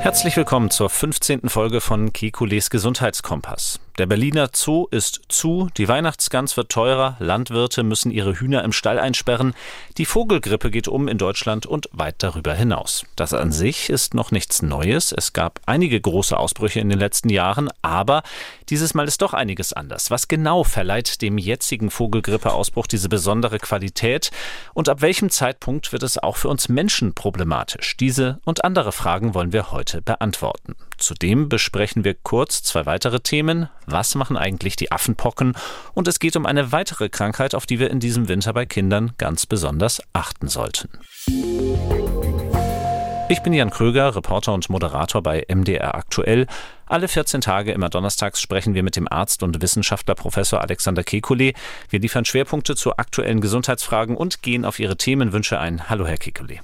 Herzlich willkommen zur 15. Folge von Kekules Gesundheitskompass. Der Berliner Zoo ist zu, die Weihnachtsgans wird teurer, Landwirte müssen ihre Hühner im Stall einsperren, die Vogelgrippe geht um in Deutschland und weit darüber hinaus. Das an sich ist noch nichts Neues. Es gab einige große Ausbrüche in den letzten Jahren, aber dieses Mal ist doch einiges anders. Was genau verleiht dem jetzigen Vogelgrippeausbruch diese besondere Qualität und ab welchem Zeitpunkt wird es auch für uns Menschen problematisch? Diese und andere Fragen wollen wir heute beantworten. Zudem besprechen wir kurz zwei weitere Themen. Was machen eigentlich die Affenpocken? Und es geht um eine weitere Krankheit, auf die wir in diesem Winter bei Kindern ganz besonders achten sollten. Ich bin Jan Kröger, Reporter und Moderator bei MDR Aktuell. Alle 14 Tage immer donnerstags sprechen wir mit dem Arzt und Wissenschaftler Professor Alexander Kekulé. Wir liefern Schwerpunkte zu aktuellen Gesundheitsfragen und gehen auf Ihre Themenwünsche ein. Hallo, Herr Kekulé.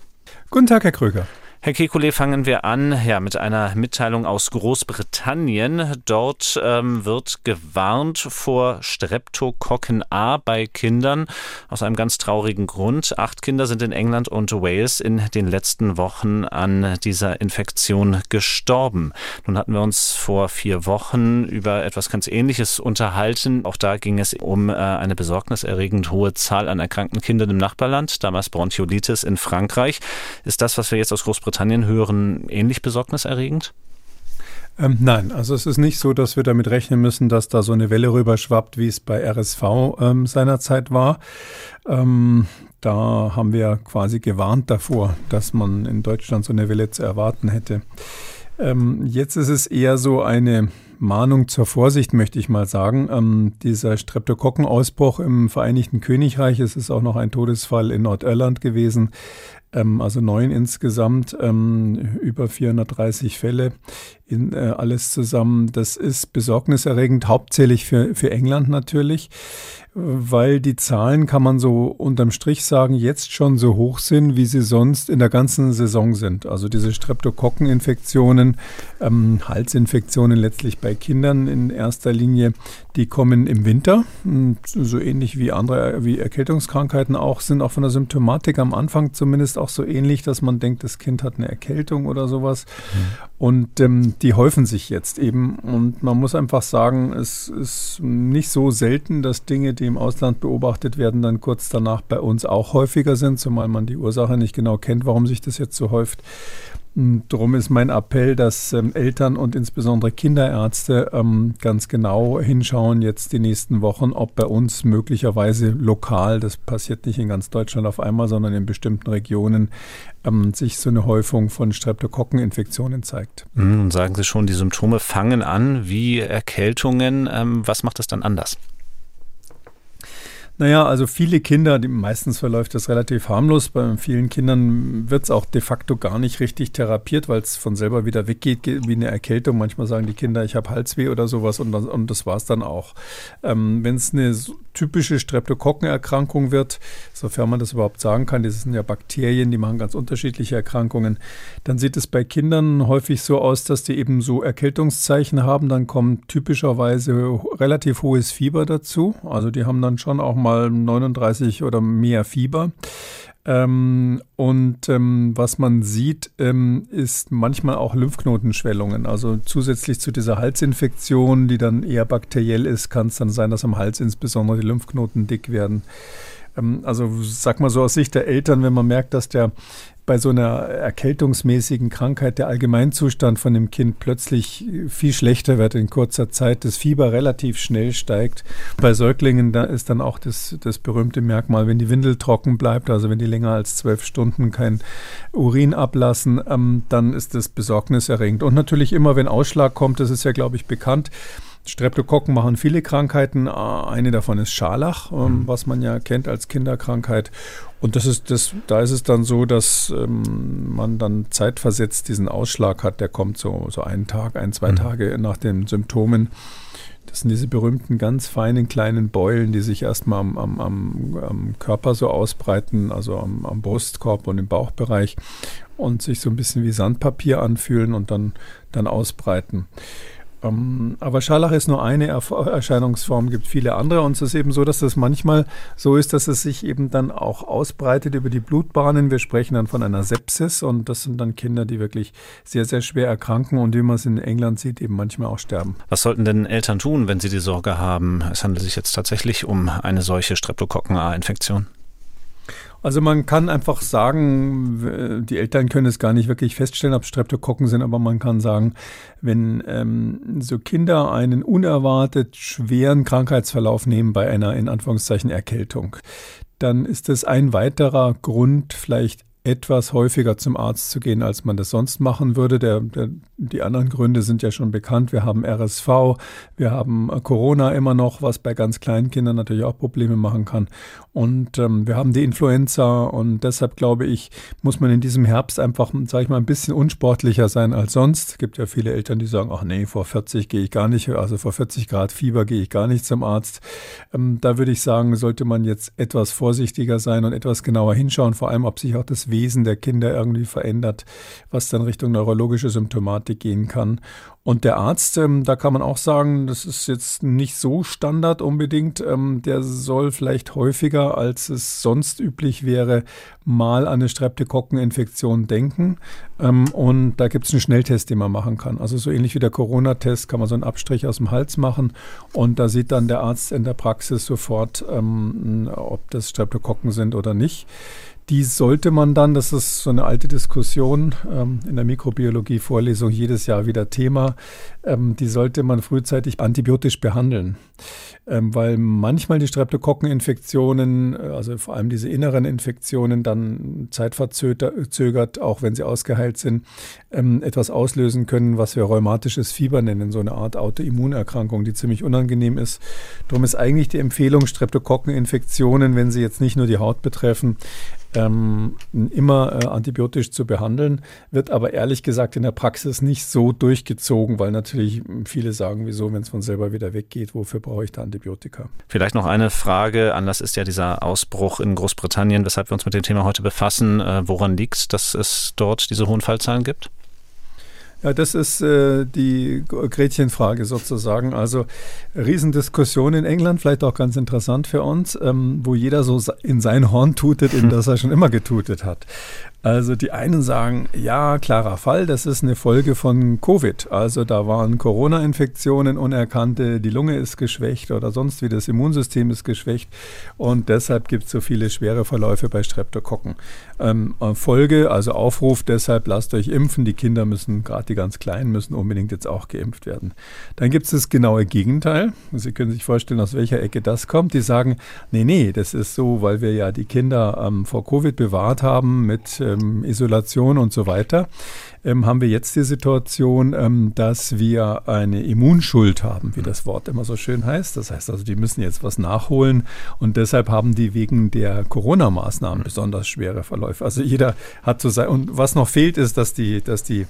Guten Tag, Herr Kröger. Herr Kekulé, fangen wir an ja, mit einer Mitteilung aus Großbritannien. Dort ähm, wird gewarnt vor Streptokokken A bei Kindern aus einem ganz traurigen Grund. Acht Kinder sind in England und Wales in den letzten Wochen an dieser Infektion gestorben. Nun hatten wir uns vor vier Wochen über etwas ganz Ähnliches unterhalten. Auch da ging es um äh, eine besorgniserregend hohe Zahl an erkrankten Kindern im Nachbarland, damals Bronchiolitis in Frankreich. Ist das, was wir jetzt aus Großbritannien Großbritannien hören, ähnlich besorgniserregend? Ähm, nein, also es ist nicht so, dass wir damit rechnen müssen, dass da so eine Welle rüberschwappt, wie es bei RSV ähm, seinerzeit war. Ähm, da haben wir quasi gewarnt davor, dass man in Deutschland so eine Welle zu erwarten hätte. Ähm, jetzt ist es eher so eine Mahnung zur Vorsicht, möchte ich mal sagen. Ähm, dieser Streptokokkenausbruch im Vereinigten Königreich, es ist auch noch ein Todesfall in Nordirland gewesen, ähm, also neun insgesamt, ähm, über 430 Fälle in äh, alles zusammen. Das ist besorgniserregend, hauptsächlich für, für England natürlich weil die Zahlen, kann man so unterm Strich sagen, jetzt schon so hoch sind, wie sie sonst in der ganzen Saison sind. Also diese Streptokokkeninfektionen, ähm, Halsinfektionen letztlich bei Kindern in erster Linie, die kommen im Winter, so ähnlich wie andere, wie Erkältungskrankheiten auch, sind auch von der Symptomatik am Anfang zumindest auch so ähnlich, dass man denkt, das Kind hat eine Erkältung oder sowas. Mhm. Und ähm, die häufen sich jetzt eben. Und man muss einfach sagen, es ist nicht so selten, dass Dinge, die im Ausland beobachtet werden, dann kurz danach bei uns auch häufiger sind, zumal man die Ursache nicht genau kennt, warum sich das jetzt so häuft. Darum ist mein Appell, dass ähm, Eltern und insbesondere Kinderärzte ähm, ganz genau hinschauen jetzt die nächsten Wochen, ob bei uns möglicherweise lokal, das passiert nicht in ganz Deutschland auf einmal, sondern in bestimmten Regionen, ähm, sich so eine Häufung von Streptokokkeninfektionen zeigt. Mhm, sagen Sie schon, die Symptome fangen an wie Erkältungen. Ähm, was macht das dann anders? Naja, also viele Kinder, die, meistens verläuft das relativ harmlos. Bei vielen Kindern wird es auch de facto gar nicht richtig therapiert, weil es von selber wieder weggeht, wie eine Erkältung. Manchmal sagen die Kinder, ich habe Halsweh oder sowas und, und das war es dann auch. Ähm, Wenn es eine typische Streptokokkenerkrankung wird, sofern man das überhaupt sagen kann, das sind ja Bakterien, die machen ganz unterschiedliche Erkrankungen, dann sieht es bei Kindern häufig so aus, dass die eben so Erkältungszeichen haben. Dann kommt typischerweise relativ hohes Fieber dazu. Also die haben dann schon auch mal mal 39 oder mehr Fieber. Ähm, und ähm, was man sieht, ähm, ist manchmal auch Lymphknotenschwellungen. Also zusätzlich zu dieser Halsinfektion, die dann eher bakteriell ist, kann es dann sein, dass am Hals insbesondere die Lymphknoten dick werden. Ähm, also sag mal so aus Sicht der Eltern, wenn man merkt, dass der bei so einer erkältungsmäßigen Krankheit der Allgemeinzustand von dem Kind plötzlich viel schlechter wird in kurzer Zeit, das Fieber relativ schnell steigt. Bei Säuglingen da ist dann auch das, das berühmte Merkmal, wenn die Windel trocken bleibt, also wenn die länger als zwölf Stunden kein Urin ablassen, ähm, dann ist das besorgniserregend. Und natürlich immer, wenn Ausschlag kommt, das ist ja, glaube ich, bekannt, Streptokokken machen viele Krankheiten. Eine davon ist Scharlach, ähm, mhm. was man ja kennt als Kinderkrankheit. Und das ist das, da ist es dann so, dass ähm, man dann zeitversetzt diesen Ausschlag hat. Der kommt so, so einen Tag, ein, zwei mhm. Tage nach den Symptomen. Das sind diese berühmten ganz feinen kleinen Beulen, die sich erstmal am, am, am, am Körper so ausbreiten, also am, am Brustkorb und im Bauchbereich und sich so ein bisschen wie Sandpapier anfühlen und dann, dann ausbreiten. Ähm, aber Scharlach ist nur eine Erscheinungsform, gibt viele andere. Und es ist eben so, dass es manchmal so ist, dass es sich eben dann auch ausbreitet über die Blutbahnen. Wir sprechen dann von einer Sepsis und das sind dann Kinder, die wirklich sehr, sehr schwer erkranken und wie man es in England sieht, eben manchmal auch sterben. Was sollten denn Eltern tun, wenn sie die Sorge haben, es handelt sich jetzt tatsächlich um eine solche Streptokokken-A-Infektion? Also man kann einfach sagen, die Eltern können es gar nicht wirklich feststellen, ob Streptokokken sind, aber man kann sagen, wenn ähm, so Kinder einen unerwartet schweren Krankheitsverlauf nehmen bei einer in Anführungszeichen Erkältung, dann ist das ein weiterer Grund, vielleicht etwas häufiger zum Arzt zu gehen, als man das sonst machen würde. Der, der, die anderen Gründe sind ja schon bekannt. Wir haben RSV, wir haben Corona immer noch, was bei ganz kleinen Kindern natürlich auch Probleme machen kann. Und ähm, wir haben die Influenza und deshalb glaube ich, muss man in diesem Herbst einfach, sage ich mal, ein bisschen unsportlicher sein als sonst. Es gibt ja viele Eltern, die sagen, ach nee, vor 40 gehe ich gar nicht, also vor 40 Grad Fieber gehe ich gar nicht zum Arzt. Ähm, da würde ich sagen, sollte man jetzt etwas vorsichtiger sein und etwas genauer hinschauen, vor allem, ob sich auch das Wesen der Kinder irgendwie verändert, was dann Richtung neurologische Symptomatik gehen kann. Und der Arzt, ähm, da kann man auch sagen, das ist jetzt nicht so Standard unbedingt. Ähm, der soll vielleicht häufiger, als es sonst üblich wäre, mal an eine Streptokokkeninfektion denken. Ähm, und da gibt es einen Schnelltest, den man machen kann. Also so ähnlich wie der Corona-Test kann man so einen Abstrich aus dem Hals machen. Und da sieht dann der Arzt in der Praxis sofort, ähm, ob das Streptokokken sind oder nicht. Die sollte man dann, das ist so eine alte Diskussion ähm, in der Mikrobiologie-Vorlesung jedes Jahr wieder Thema, ähm, die sollte man frühzeitig antibiotisch behandeln. Ähm, weil manchmal die Streptokokkeninfektionen, äh, also vor allem diese inneren Infektionen, dann zeitverzögert, auch wenn sie ausgeheilt sind, ähm, etwas auslösen können, was wir rheumatisches Fieber nennen, so eine Art Autoimmunerkrankung, die ziemlich unangenehm ist. Darum ist eigentlich die Empfehlung, Streptokokkeninfektionen, wenn sie jetzt nicht nur die Haut betreffen, ähm, immer äh, antibiotisch zu behandeln, wird aber ehrlich gesagt in der Praxis nicht so durchgezogen, weil natürlich viele sagen, wieso, wenn es von selber wieder weggeht, wofür brauche ich da Antibiotika? Vielleicht noch eine Frage, Anlass ist ja dieser Ausbruch in Großbritannien, weshalb wir uns mit dem Thema heute befassen. Äh, woran liegt es, dass es dort diese hohen Fallzahlen gibt? Ja, das ist äh, die Gretchenfrage sozusagen. Also Riesendiskussion in England, vielleicht auch ganz interessant für uns, ähm, wo jeder so in sein Horn tutet, in das er schon immer getutet hat. Also die einen sagen, ja, klarer Fall, das ist eine Folge von Covid. Also da waren Corona-Infektionen unerkannte, die Lunge ist geschwächt oder sonst wie das Immunsystem ist geschwächt und deshalb gibt es so viele schwere Verläufe bei Streptokokken. Ähm, Folge, also Aufruf, deshalb lasst euch impfen. Die Kinder müssen, gerade die ganz Kleinen, müssen unbedingt jetzt auch geimpft werden. Dann gibt es das genaue Gegenteil. Sie können sich vorstellen, aus welcher Ecke das kommt. Die sagen, nee, nee, das ist so, weil wir ja die Kinder ähm, vor Covid bewahrt haben mit äh, ähm, Isolation und so weiter, ähm, haben wir jetzt die Situation, ähm, dass wir eine Immunschuld haben, wie das Wort immer so schön heißt. Das heißt also, die müssen jetzt was nachholen und deshalb haben die wegen der Corona-Maßnahmen besonders schwere Verläufe. Also jeder hat so sein. Und was noch fehlt, ist, dass die, dass die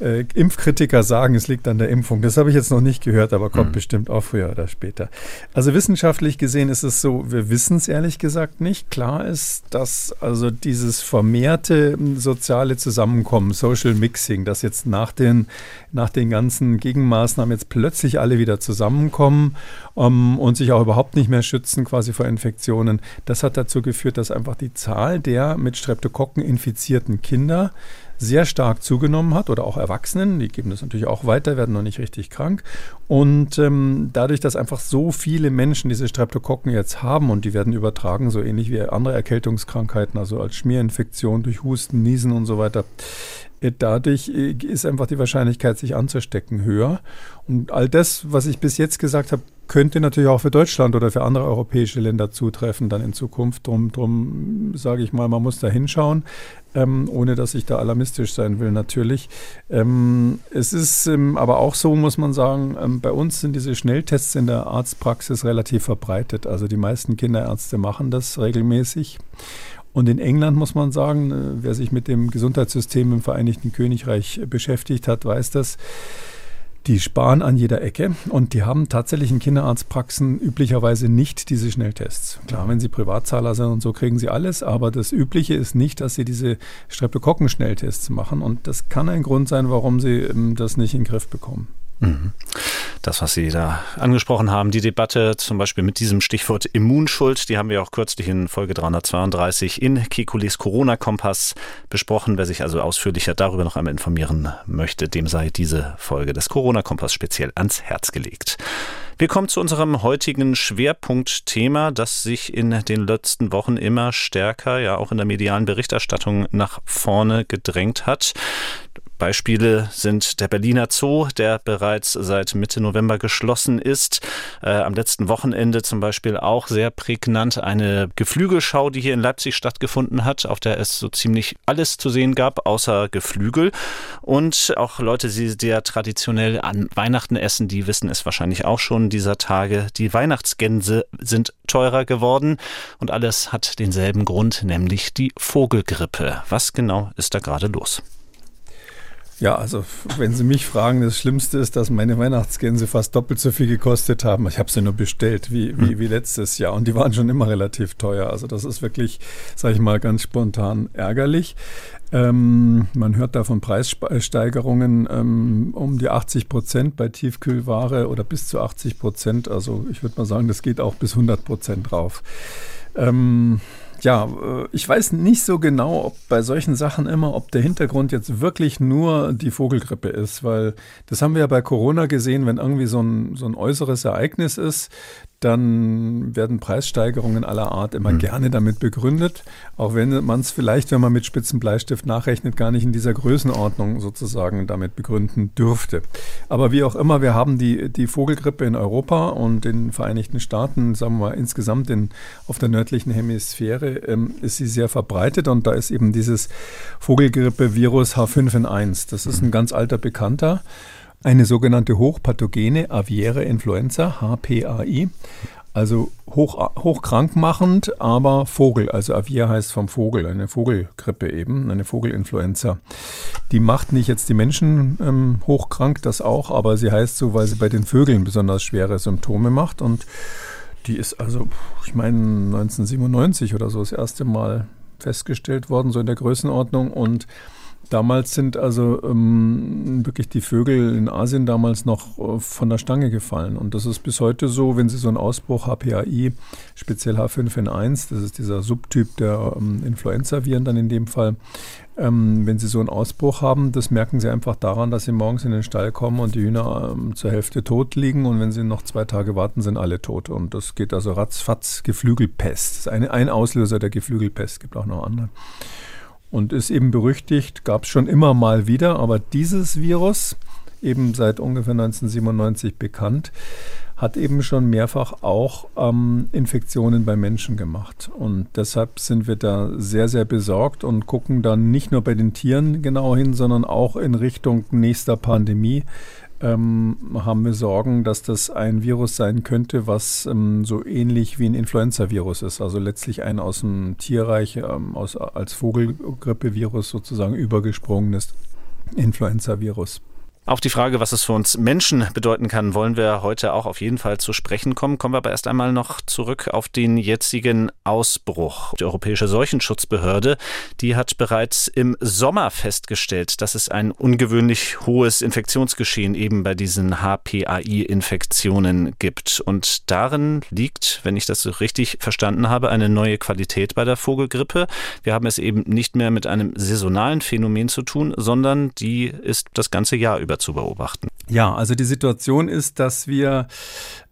äh, Impfkritiker sagen, es liegt an der Impfung. Das habe ich jetzt noch nicht gehört, aber kommt mhm. bestimmt auch früher oder später. Also wissenschaftlich gesehen ist es so, wir wissen es ehrlich gesagt nicht. Klar ist, dass also dieses vermehrte soziale Zusammenkommen, Social Mix, Mixing, dass jetzt nach den, nach den ganzen Gegenmaßnahmen jetzt plötzlich alle wieder zusammenkommen um, und sich auch überhaupt nicht mehr schützen quasi vor Infektionen. Das hat dazu geführt, dass einfach die Zahl der mit Streptokokken infizierten Kinder sehr stark zugenommen hat oder auch Erwachsenen, die geben das natürlich auch weiter, werden noch nicht richtig krank. Und ähm, dadurch, dass einfach so viele Menschen diese Streptokokken jetzt haben und die werden übertragen, so ähnlich wie andere Erkältungskrankheiten, also als Schmierinfektion durch Husten, Niesen und so weiter, dadurch äh, ist einfach die Wahrscheinlichkeit, sich anzustecken, höher. Und all das, was ich bis jetzt gesagt habe, könnte natürlich auch für Deutschland oder für andere europäische Länder zutreffen dann in Zukunft. Drum, drum sage ich mal, man muss da hinschauen, ähm, ohne dass ich da alarmistisch sein will natürlich. Ähm, es ist ähm, aber auch so, muss man sagen, ähm, bei uns sind diese Schnelltests in der Arztpraxis relativ verbreitet. Also die meisten Kinderärzte machen das regelmäßig. Und in England muss man sagen, äh, wer sich mit dem Gesundheitssystem im Vereinigten Königreich beschäftigt hat, weiß das. Die sparen an jeder Ecke und die haben tatsächlich in Kinderarztpraxen üblicherweise nicht diese Schnelltests. Klar, wenn sie Privatzahler sind und so kriegen sie alles, aber das Übliche ist nicht, dass sie diese Streptokokken-Schnelltests machen und das kann ein Grund sein, warum sie ähm, das nicht in den Griff bekommen. Das, was Sie da angesprochen haben, die Debatte zum Beispiel mit diesem Stichwort Immunschuld, die haben wir auch kürzlich in Folge 332 in Kekules Corona-Kompass besprochen. Wer sich also ausführlicher darüber noch einmal informieren möchte, dem sei diese Folge des Corona-Kompass speziell ans Herz gelegt. Wir kommen zu unserem heutigen Schwerpunktthema, das sich in den letzten Wochen immer stärker, ja auch in der medialen Berichterstattung nach vorne gedrängt hat. Beispiele sind der Berliner Zoo, der bereits seit Mitte November geschlossen ist. Äh, am letzten Wochenende zum Beispiel auch sehr prägnant eine Geflügelschau, die hier in Leipzig stattgefunden hat, auf der es so ziemlich alles zu sehen gab, außer Geflügel. Und auch Leute, die sehr traditionell an Weihnachten essen, die wissen es wahrscheinlich auch schon dieser Tage. Die Weihnachtsgänse sind teurer geworden und alles hat denselben Grund, nämlich die Vogelgrippe. Was genau ist da gerade los? Ja, also wenn Sie mich fragen, das Schlimmste ist, dass meine Weihnachtsgänse fast doppelt so viel gekostet haben. Ich habe sie nur bestellt wie, wie, hm. wie letztes Jahr und die waren schon immer relativ teuer. Also das ist wirklich, sage ich mal, ganz spontan ärgerlich. Ähm, man hört da von Preissteigerungen ähm, um die 80 Prozent bei Tiefkühlware oder bis zu 80 Prozent. Also ich würde mal sagen, das geht auch bis 100 Prozent drauf. Ähm, ja, äh, ich weiß nicht so genau, ob bei solchen Sachen immer, ob der Hintergrund jetzt wirklich nur die Vogelgrippe ist, weil das haben wir ja bei Corona gesehen, wenn irgendwie so ein, so ein äußeres Ereignis ist, dann werden Preissteigerungen aller Art immer mhm. gerne damit begründet, auch wenn man es vielleicht, wenn man mit spitzen Bleistift nachrechnet, gar nicht in dieser Größenordnung sozusagen damit begründen dürfte. Aber wie auch immer, wir haben die, die Vogelgrippe in Europa und in den Vereinigten Staaten, sagen wir mal insgesamt in, auf der nördlichen Hemisphäre, ähm, ist sie sehr verbreitet und da ist eben dieses Vogelgrippe-Virus H5N1. Das ist ein ganz alter Bekannter eine sogenannte hochpathogene aviäre Influenza, HPAI, also hoch, hochkrankmachend, aber Vogel, also Aviar heißt vom Vogel, eine Vogelgrippe eben, eine Vogelinfluenza. Die macht nicht jetzt die Menschen ähm, hochkrank, das auch, aber sie heißt so, weil sie bei den Vögeln besonders schwere Symptome macht. Und die ist also, ich meine, 1997 oder so das erste Mal festgestellt worden, so in der Größenordnung. Und Damals sind also ähm, wirklich die Vögel in Asien damals noch äh, von der Stange gefallen. Und das ist bis heute so, wenn Sie so einen Ausbruch HPAI, speziell H5N1, das ist dieser Subtyp der ähm, Influenza-Viren dann in dem Fall, ähm, wenn Sie so einen Ausbruch haben, das merken Sie einfach daran, dass Sie morgens in den Stall kommen und die Hühner ähm, zur Hälfte tot liegen und wenn Sie noch zwei Tage warten, sind alle tot. Und das geht also ratzfatz Geflügelpest. Das ist eine, ein Auslöser der Geflügelpest, gibt auch noch andere und ist eben berüchtigt, gab es schon immer mal wieder, aber dieses Virus, eben seit ungefähr 1997 bekannt, hat eben schon mehrfach auch ähm, Infektionen bei Menschen gemacht. Und deshalb sind wir da sehr, sehr besorgt und gucken dann nicht nur bei den Tieren genau hin, sondern auch in Richtung nächster Pandemie ähm, haben wir Sorgen, dass das ein Virus sein könnte, was ähm, so ähnlich wie ein Influenza-Virus ist. Also letztlich ein aus dem Tierreich, ähm, aus, als Vogelgrippevirus sozusagen übergesprungenes Influenza-Virus. Auf die Frage, was es für uns Menschen bedeuten kann, wollen wir heute auch auf jeden Fall zu sprechen kommen. Kommen wir aber erst einmal noch zurück auf den jetzigen Ausbruch. Die Europäische Seuchenschutzbehörde, die hat bereits im Sommer festgestellt, dass es ein ungewöhnlich hohes Infektionsgeschehen eben bei diesen HPAI-Infektionen gibt. Und darin liegt, wenn ich das so richtig verstanden habe, eine neue Qualität bei der Vogelgrippe. Wir haben es eben nicht mehr mit einem saisonalen Phänomen zu tun, sondern die ist das ganze Jahr über selber zu beobachten? Ja, also die Situation ist, dass wir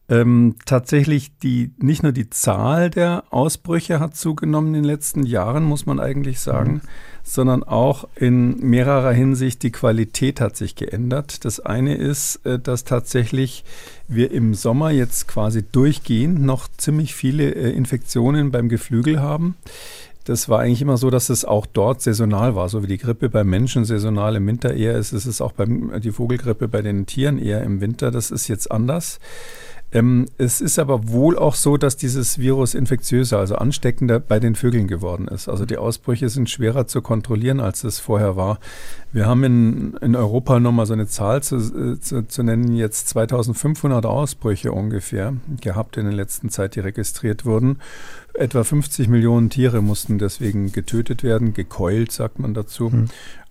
ähm, tatsächlich die nicht nur die Zahl der Ausbrüche hat zugenommen in den letzten Jahren, muss man eigentlich sagen, mhm. sondern auch in mehrerer Hinsicht die Qualität hat sich geändert. Das eine ist, äh, dass tatsächlich wir im Sommer jetzt quasi durchgehend noch ziemlich viele äh, Infektionen beim Geflügel haben. Das war eigentlich immer so, dass es auch dort saisonal war, so wie die Grippe beim Menschen saisonal im Winter eher ist, ist es auch beim, die Vogelgrippe bei den Tieren eher im Winter. Das ist jetzt anders. Ähm, es ist aber wohl auch so, dass dieses Virus infektiöser, also ansteckender bei den Vögeln geworden ist. Also die Ausbrüche sind schwerer zu kontrollieren, als es vorher war. Wir haben in, in Europa nochmal so eine Zahl zu, äh, zu, zu, nennen, jetzt 2500 Ausbrüche ungefähr gehabt in der letzten Zeit, die registriert wurden. Etwa 50 Millionen Tiere mussten deswegen getötet werden, gekeult, sagt man dazu. Mhm.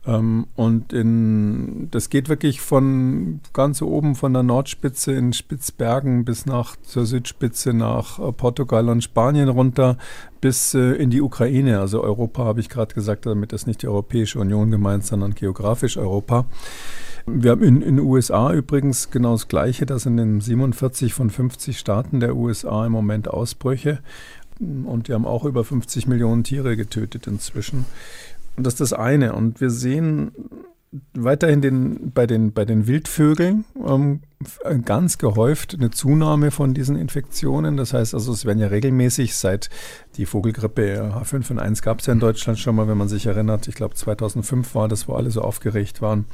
Ähm, und in, das geht wirklich von ganz oben von der Nordspitze in Spitzbergen bis nach zur Südspitze nach äh, Portugal und Spanien runter bis äh, in die Ukraine. Also Europa habe ich gerade gesagt, damit ist nicht die Europäische Union gemeint, sondern geografisch Europa. Wir haben in den USA übrigens genau das Gleiche. Da sind in 47 von 50 Staaten der USA im Moment Ausbrüche. Und die haben auch über 50 Millionen Tiere getötet inzwischen. Und das ist das eine. Und wir sehen weiterhin den, bei, den, bei den Wildvögeln ähm, ganz gehäuft eine Zunahme von diesen Infektionen. Das heißt also, es werden ja regelmäßig seit die Vogelgrippe H5N1 gab es ja in Deutschland schon mal, wenn man sich erinnert. Ich glaube 2005 war das, wo alle so aufgeregt waren.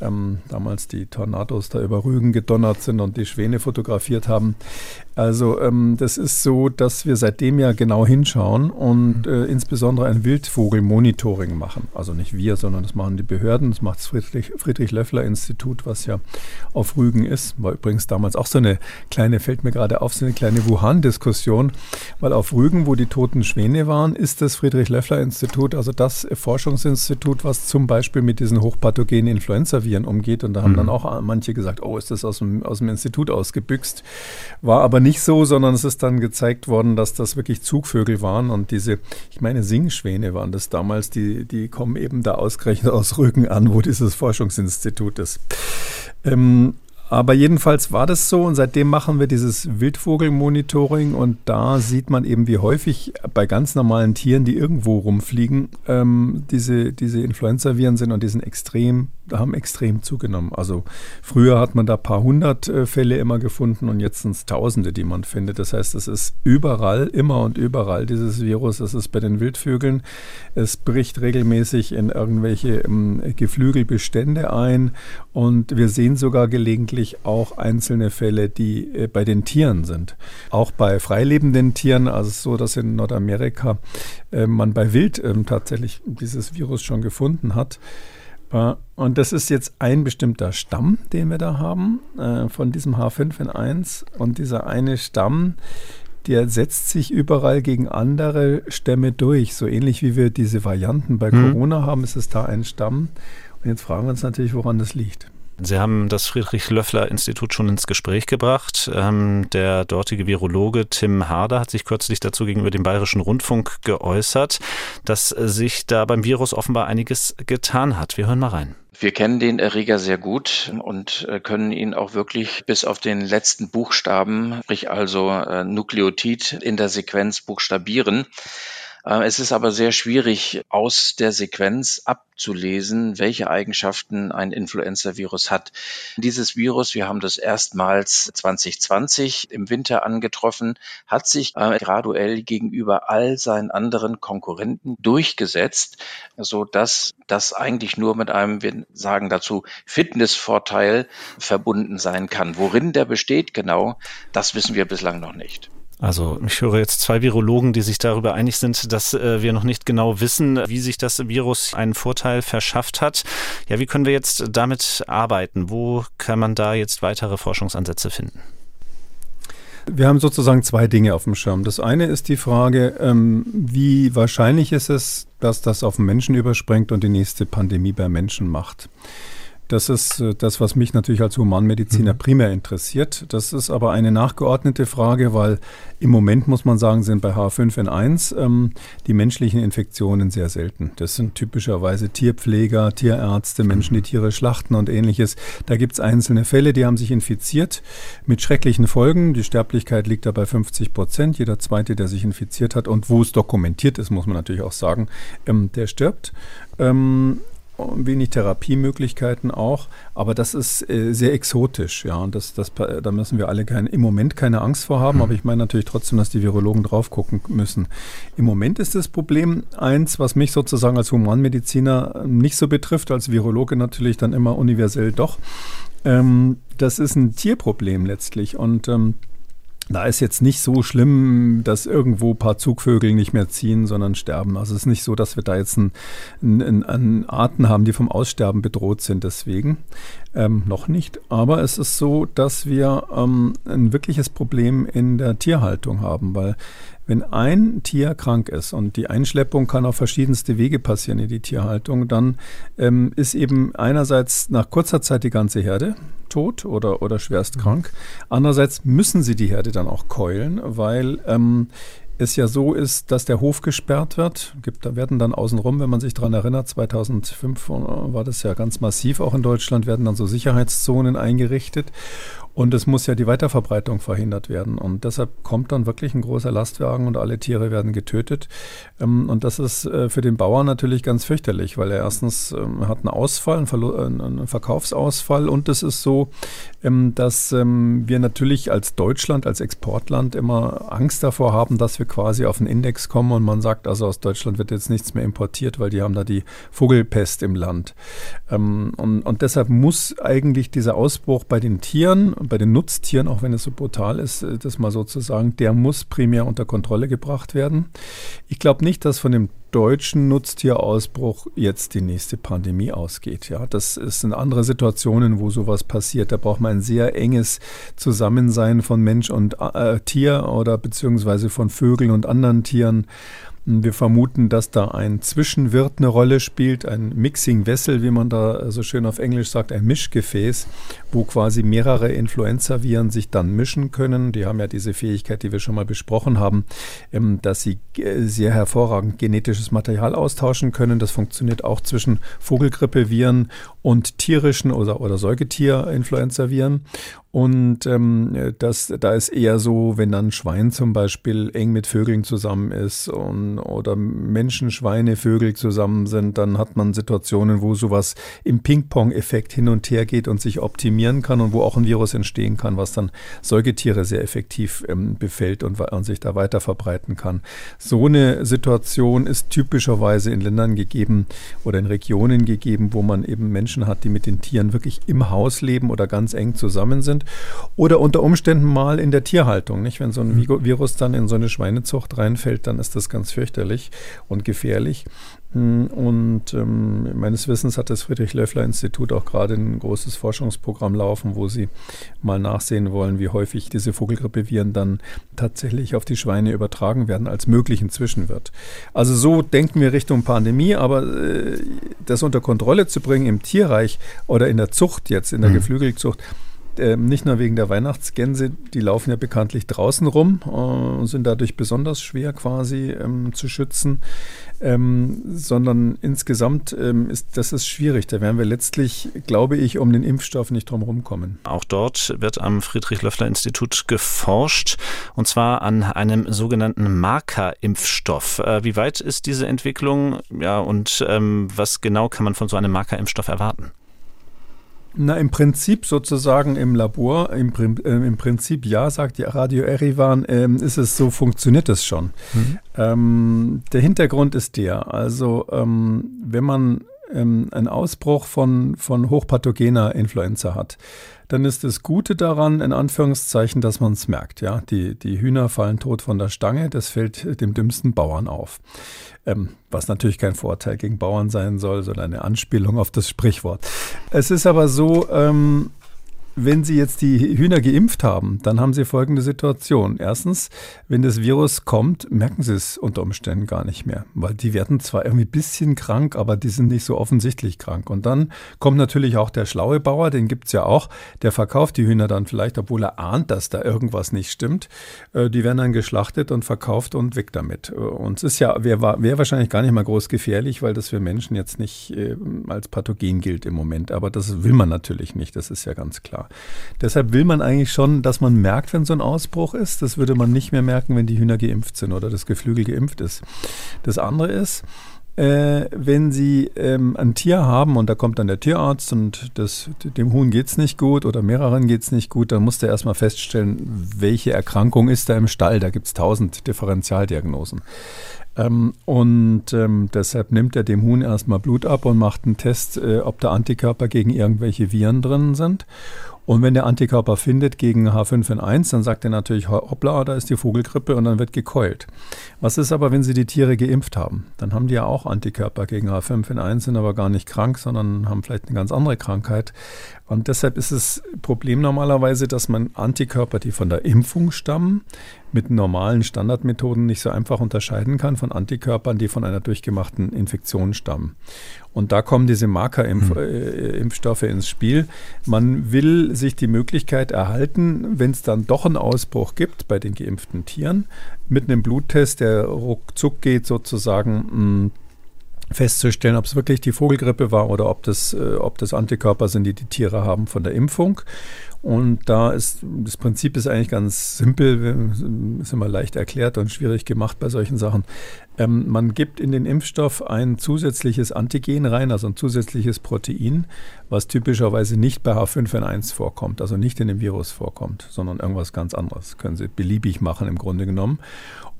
Ähm, damals die Tornados da über Rügen gedonnert sind und die Schwäne fotografiert haben. Also ähm, das ist so, dass wir seitdem ja genau hinschauen und äh, insbesondere ein Wildvogelmonitoring machen. Also nicht wir, sondern das machen die Behörden. Das macht das Friedrich, Friedrich Löffler Institut, was ja auf Rügen ist. War übrigens damals auch so eine kleine, fällt mir gerade auf, so eine kleine Wuhan-Diskussion, weil auf Rügen, wo die toten Schwäne waren, ist das Friedrich-Löffler-Institut, also das Forschungsinstitut, was zum Beispiel mit diesen hochpathogenen Influenza-Viren umgeht. Und da haben mhm. dann auch manche gesagt, oh, ist das aus dem, aus dem Institut ausgebüxt. War aber nicht so, sondern es ist dann gezeigt worden, dass das wirklich Zugvögel waren. Und diese, ich meine, Singschwäne waren das damals, die, die kommen eben da ausgerechnet aus Rügen an, wo dieses Forschungsinstitut ist. Ähm, aber jedenfalls war das so und seitdem machen wir dieses Wildvogelmonitoring und da sieht man eben, wie häufig bei ganz normalen Tieren, die irgendwo rumfliegen, ähm, diese, diese Influenza-Viren sind und die sind extrem haben extrem zugenommen. Also früher hat man da ein paar hundert äh, Fälle immer gefunden und jetzt sind es Tausende, die man findet. Das heißt, es ist überall, immer und überall dieses Virus. Es ist bei den Wildvögeln. Es bricht regelmäßig in irgendwelche ähm, Geflügelbestände ein und wir sehen sogar gelegentlich auch einzelne Fälle, die äh, bei den Tieren sind. Auch bei freilebenden Tieren, also so, dass in Nordamerika äh, man bei Wild ähm, tatsächlich dieses Virus schon gefunden hat. Und das ist jetzt ein bestimmter Stamm, den wir da haben, äh, von diesem H5N1. Und dieser eine Stamm, der setzt sich überall gegen andere Stämme durch. So ähnlich wie wir diese Varianten bei mhm. Corona haben, ist es da ein Stamm. Und jetzt fragen wir uns natürlich, woran das liegt. Sie haben das Friedrich-Löffler-Institut schon ins Gespräch gebracht. Ähm, der dortige Virologe Tim Harder hat sich kürzlich dazu gegenüber dem Bayerischen Rundfunk geäußert, dass sich da beim Virus offenbar einiges getan hat. Wir hören mal rein. Wir kennen den Erreger sehr gut und äh, können ihn auch wirklich bis auf den letzten Buchstaben, sprich also äh, Nukleotid in der Sequenz buchstabieren. Äh, es ist aber sehr schwierig, aus der Sequenz abzulesen, welche Eigenschaften ein Influenza-Virus hat. Dieses Virus, wir haben das erstmals 2020 im Winter angetroffen, hat sich äh, graduell gegenüber all seinen anderen Konkurrenten durchgesetzt, so dass das eigentlich nur mit einem, wir sagen dazu, Fitnessvorteil verbunden sein kann. Worin der besteht genau, das wissen wir bislang noch nicht. Also ich höre jetzt zwei Virologen, die sich darüber einig sind, dass äh, wir noch nicht genau wissen, wie sich das Virus einen Vorteil verschafft hat. Ja, wie können wir jetzt damit arbeiten? Wo kann man da jetzt weitere Forschungsansätze finden? Wir haben sozusagen zwei Dinge auf dem Schirm. Das eine ist die Frage, ähm, wie wahrscheinlich ist es, dass das auf den Menschen überspringt und die nächste Pandemie bei Menschen macht. Das ist äh, das, was mich natürlich als Humanmediziner mhm. primär interessiert. Das ist aber eine nachgeordnete Frage, weil im Moment muss man sagen, sind bei H5N1 ähm, die menschlichen Infektionen sehr selten. Das sind typischerweise Tierpfleger, Tierärzte, Menschen, die Tiere schlachten und ähnliches. Da gibt es einzelne Fälle, die haben sich infiziert mit schrecklichen Folgen. Die Sterblichkeit liegt da bei 50 Prozent. Jeder zweite, der sich infiziert hat und wo es dokumentiert ist, muss man natürlich auch sagen, ähm, der stirbt. Ähm, wenig Therapiemöglichkeiten auch, aber das ist äh, sehr exotisch, ja, und das, das, da müssen wir alle kein, im Moment keine Angst vor haben, aber ich meine natürlich trotzdem, dass die Virologen drauf gucken müssen. Im Moment ist das Problem eins, was mich sozusagen als Humanmediziner nicht so betrifft, als Virologe natürlich dann immer universell doch. Ähm, das ist ein Tierproblem letztlich und ähm, da ist jetzt nicht so schlimm, dass irgendwo ein paar Zugvögel nicht mehr ziehen, sondern sterben. Also es ist nicht so, dass wir da jetzt ein, ein, ein Arten haben, die vom Aussterben bedroht sind. Deswegen ähm, noch nicht. Aber es ist so, dass wir ähm, ein wirkliches Problem in der Tierhaltung haben, weil Wenn ein Tier krank ist und die Einschleppung kann auf verschiedenste Wege passieren in die Tierhaltung, dann ähm, ist eben einerseits nach kurzer Zeit die ganze Herde tot oder, oder schwerst krank. Andererseits müssen sie die Herde dann auch keulen, weil ähm, es ja so ist, dass der Hof gesperrt wird. Gibt, da werden dann außenrum, wenn man sich daran erinnert, 2005 war das ja ganz massiv auch in Deutschland, werden dann so Sicherheitszonen eingerichtet. Und es muss ja die Weiterverbreitung verhindert werden. Und deshalb kommt dann wirklich ein großer Lastwagen und alle Tiere werden getötet. Ähm, und das ist äh, für den Bauern natürlich ganz fürchterlich, weil er erstens ähm, hat einen Ausfall, einen, Verkaufsausfall. Und es ist so, ähm, dass wir natürlich als Deutschland, als Exportland immer Angst davor haben, dass wir quasi auf einen Index kommen und man sagt, also aus Deutschland wird jetzt nichts mehr importiert, weil die haben da die Vogelpest im Land. Und, und deshalb muss eigentlich dieser Ausbruch bei den Tieren, bei den Nutztieren, auch wenn es so brutal ist, äh, das mal so zu sagen, der muss primär unter Kontrolle gebracht werden. Ich glaube nicht, dass von dem deutschen Nutztierausbruch jetzt die nächste Pandemie ausgeht. Ja, das sind andere Situationen, wo sowas passiert. Da braucht man ein sehr enges Zusammensein von Mensch und äh, Tier oder beziehungsweise von Vögeln und anderen Tieren. Wir vermuten, dass da ein Zwischenwirt eine Rolle spielt, ein Mixing Vessel, wie man da so schön auf Englisch sagt, ein Mischgefäß, wo quasi mehrere Influenza-Viren sich dann mischen können. Die haben ja diese Fähigkeit, die wir schon mal besprochen haben, ähm, dass sie sehr hervorragend genetisches Material austauschen können. Das funktioniert auch zwischen Vogelgrippeviren und tierischen oder, oder Säugetier-Influenza-Viren. Und ähm, das, da ist eher so, wenn dann Schwein zum Beispiel eng mit Vögeln zusammen ist und, oder Menschen, Schweine, Vögel zusammen sind, dann hat man Situationen, wo sowas im Ping-Pong-Effekt hin und her geht und sich optimieren kann und wo auch ein Virus entstehen kann, was dann Säugetiere sehr effektiv ähm, befällt und, und sich da weiter verbreiten kann. So eine Situation ist typischerweise in Ländern gegeben oder in Regionen gegeben, wo man eben Menschen hat, die mit den Tieren wirklich im Haus leben oder ganz eng zusammen sind oder unter Umständen mal in der Tierhaltung. Nicht? Wenn so ein mhm. Virus dann in so eine Schweinezucht reinfällt, dann ist das ganz fürchterlich und gefährlich. Hm, und ähm, meines Wissens hat das Friedrich-Löffler-Institut auch gerade ein großes Forschungsprogramm laufen, wo sie mal nachsehen wollen, wie häufig diese Vogelgrippeviren dann tatsächlich auf die Schweine übertragen werden als möglichen Zwischenwirt. Also so denken wir Richtung Pandemie, aber äh, das unter Kontrolle zu bringen im Tierreich oder in der Zucht jetzt, in der mhm. Geflügelzucht, äh, nicht nur wegen der Weihnachtsgänse, die laufen ja bekanntlich draußen rum äh, und sind dadurch besonders schwer quasi ähm, zu schützen, ähm, sondern insgesamt ähm, ist das ist schwierig. Da werden wir letztlich, glaube ich, um den Impfstoff nicht drum rumkommen. Auch dort wird am Friedrich-Löffler-Institut geforscht und zwar an einem sogenannten Markerimpfstoff. Äh, wie weit ist diese Entwicklung ja, und ähm, was genau kann man von so einem Markerimpfstoff erwarten? Na, im Prinzip sozusagen im Labor, im, äh, im Prinzip ja, sagt die Radio Erivan, äh, ist es so, funktioniert es schon. Mhm. Ähm, der Hintergrund ist der, also ähm, wenn man ähm, einen Ausbruch von, von hochpathogener Influenza hat, dann ist das Gute daran, in Anführungszeichen, dass man es merkt. Ja? Die, die Hühner fallen tot von der Stange, das fällt dem dümmsten Bauern auf. Ähm, was natürlich kein Vorteil gegen Bauern sein soll, sondern eine Anspielung auf das Sprichwort. Es ist aber so, ähm, wenn Sie jetzt die Hühner geimpft haben, dann haben Sie folgende Situation. Erstens, wenn das Virus kommt, merken Sie es unter Umständen gar nicht mehr, weil die werden zwar irgendwie ein bisschen krank, aber die sind nicht so offensichtlich krank. Und dann kommt natürlich auch der schlaue Bauer, den gibt's ja auch, der verkauft die Hühner dann vielleicht, obwohl er ahnt, dass da irgendwas nicht stimmt. Äh, die werden dann geschlachtet und verkauft und weg damit. Äh, und es ist ja, wäre wär wahrscheinlich gar nicht mal groß gefährlich, weil das für Menschen jetzt nicht äh, als Pathogen gilt im Moment. Aber das will man natürlich nicht, das ist ja ganz klar. Deshalb will man eigentlich schon, dass man merkt, wenn so ein Ausbruch ist. Das würde man nicht mehr merken, wenn die Hühner geimpft sind oder das Geflügel geimpft ist. Das andere ist, äh, wenn Sie ähm, ein Tier haben und da kommt dann der Tierarzt und das, dem Huhn geht es nicht gut oder mehreren geht es nicht gut, dann muss der erstmal feststellen, welche Erkrankung ist da im Stall. Da gibt es tausend Differentialdiagnosen. Ähm, und ähm, deshalb nimmt er dem Huhn erstmal Blut ab und macht einen Test, äh, ob da Antikörper gegen irgendwelche Viren drin sind. Und wenn der Antikörper findet gegen H5N1, dann sagt er natürlich, hoppla, da ist die Vogelgrippe und dann wird gekeult. Was ist aber, wenn Sie die Tiere geimpft haben? Dann haben die ja auch Antikörper gegen H5N1, sind aber gar nicht krank, sondern haben vielleicht eine ganz andere Krankheit. Und deshalb ist es Problem normalerweise, dass man Antikörper, die von der Impfung stammen, mit normalen Standardmethoden nicht so einfach unterscheiden kann von Antikörpern, die von einer durchgemachten Infektion stammen. Und da kommen diese Markerimpfstoffe hm. äh, ins Spiel. Man will sich die Möglichkeit erhalten, wenn es dann doch einen Ausbruch gibt bei den geimpften Tieren, mit einem Bluttest, der ruckzuck geht, sozusagen hm, festzustellen, ob es wirklich die Vogelgrippe war oder ob das, äh, ob das Antikörper sind, die die Tiere haben von der Impfung. Und da ist das Prinzip ist eigentlich ganz simpel, ist immer leicht erklärt und schwierig gemacht bei solchen Sachen. Ähm, man gibt in den Impfstoff ein zusätzliches Antigen rein, also ein zusätzliches Protein, was typischerweise nicht bei H5N1 vorkommt, also nicht in dem Virus vorkommt, sondern irgendwas ganz anderes. Können Sie beliebig machen im Grunde genommen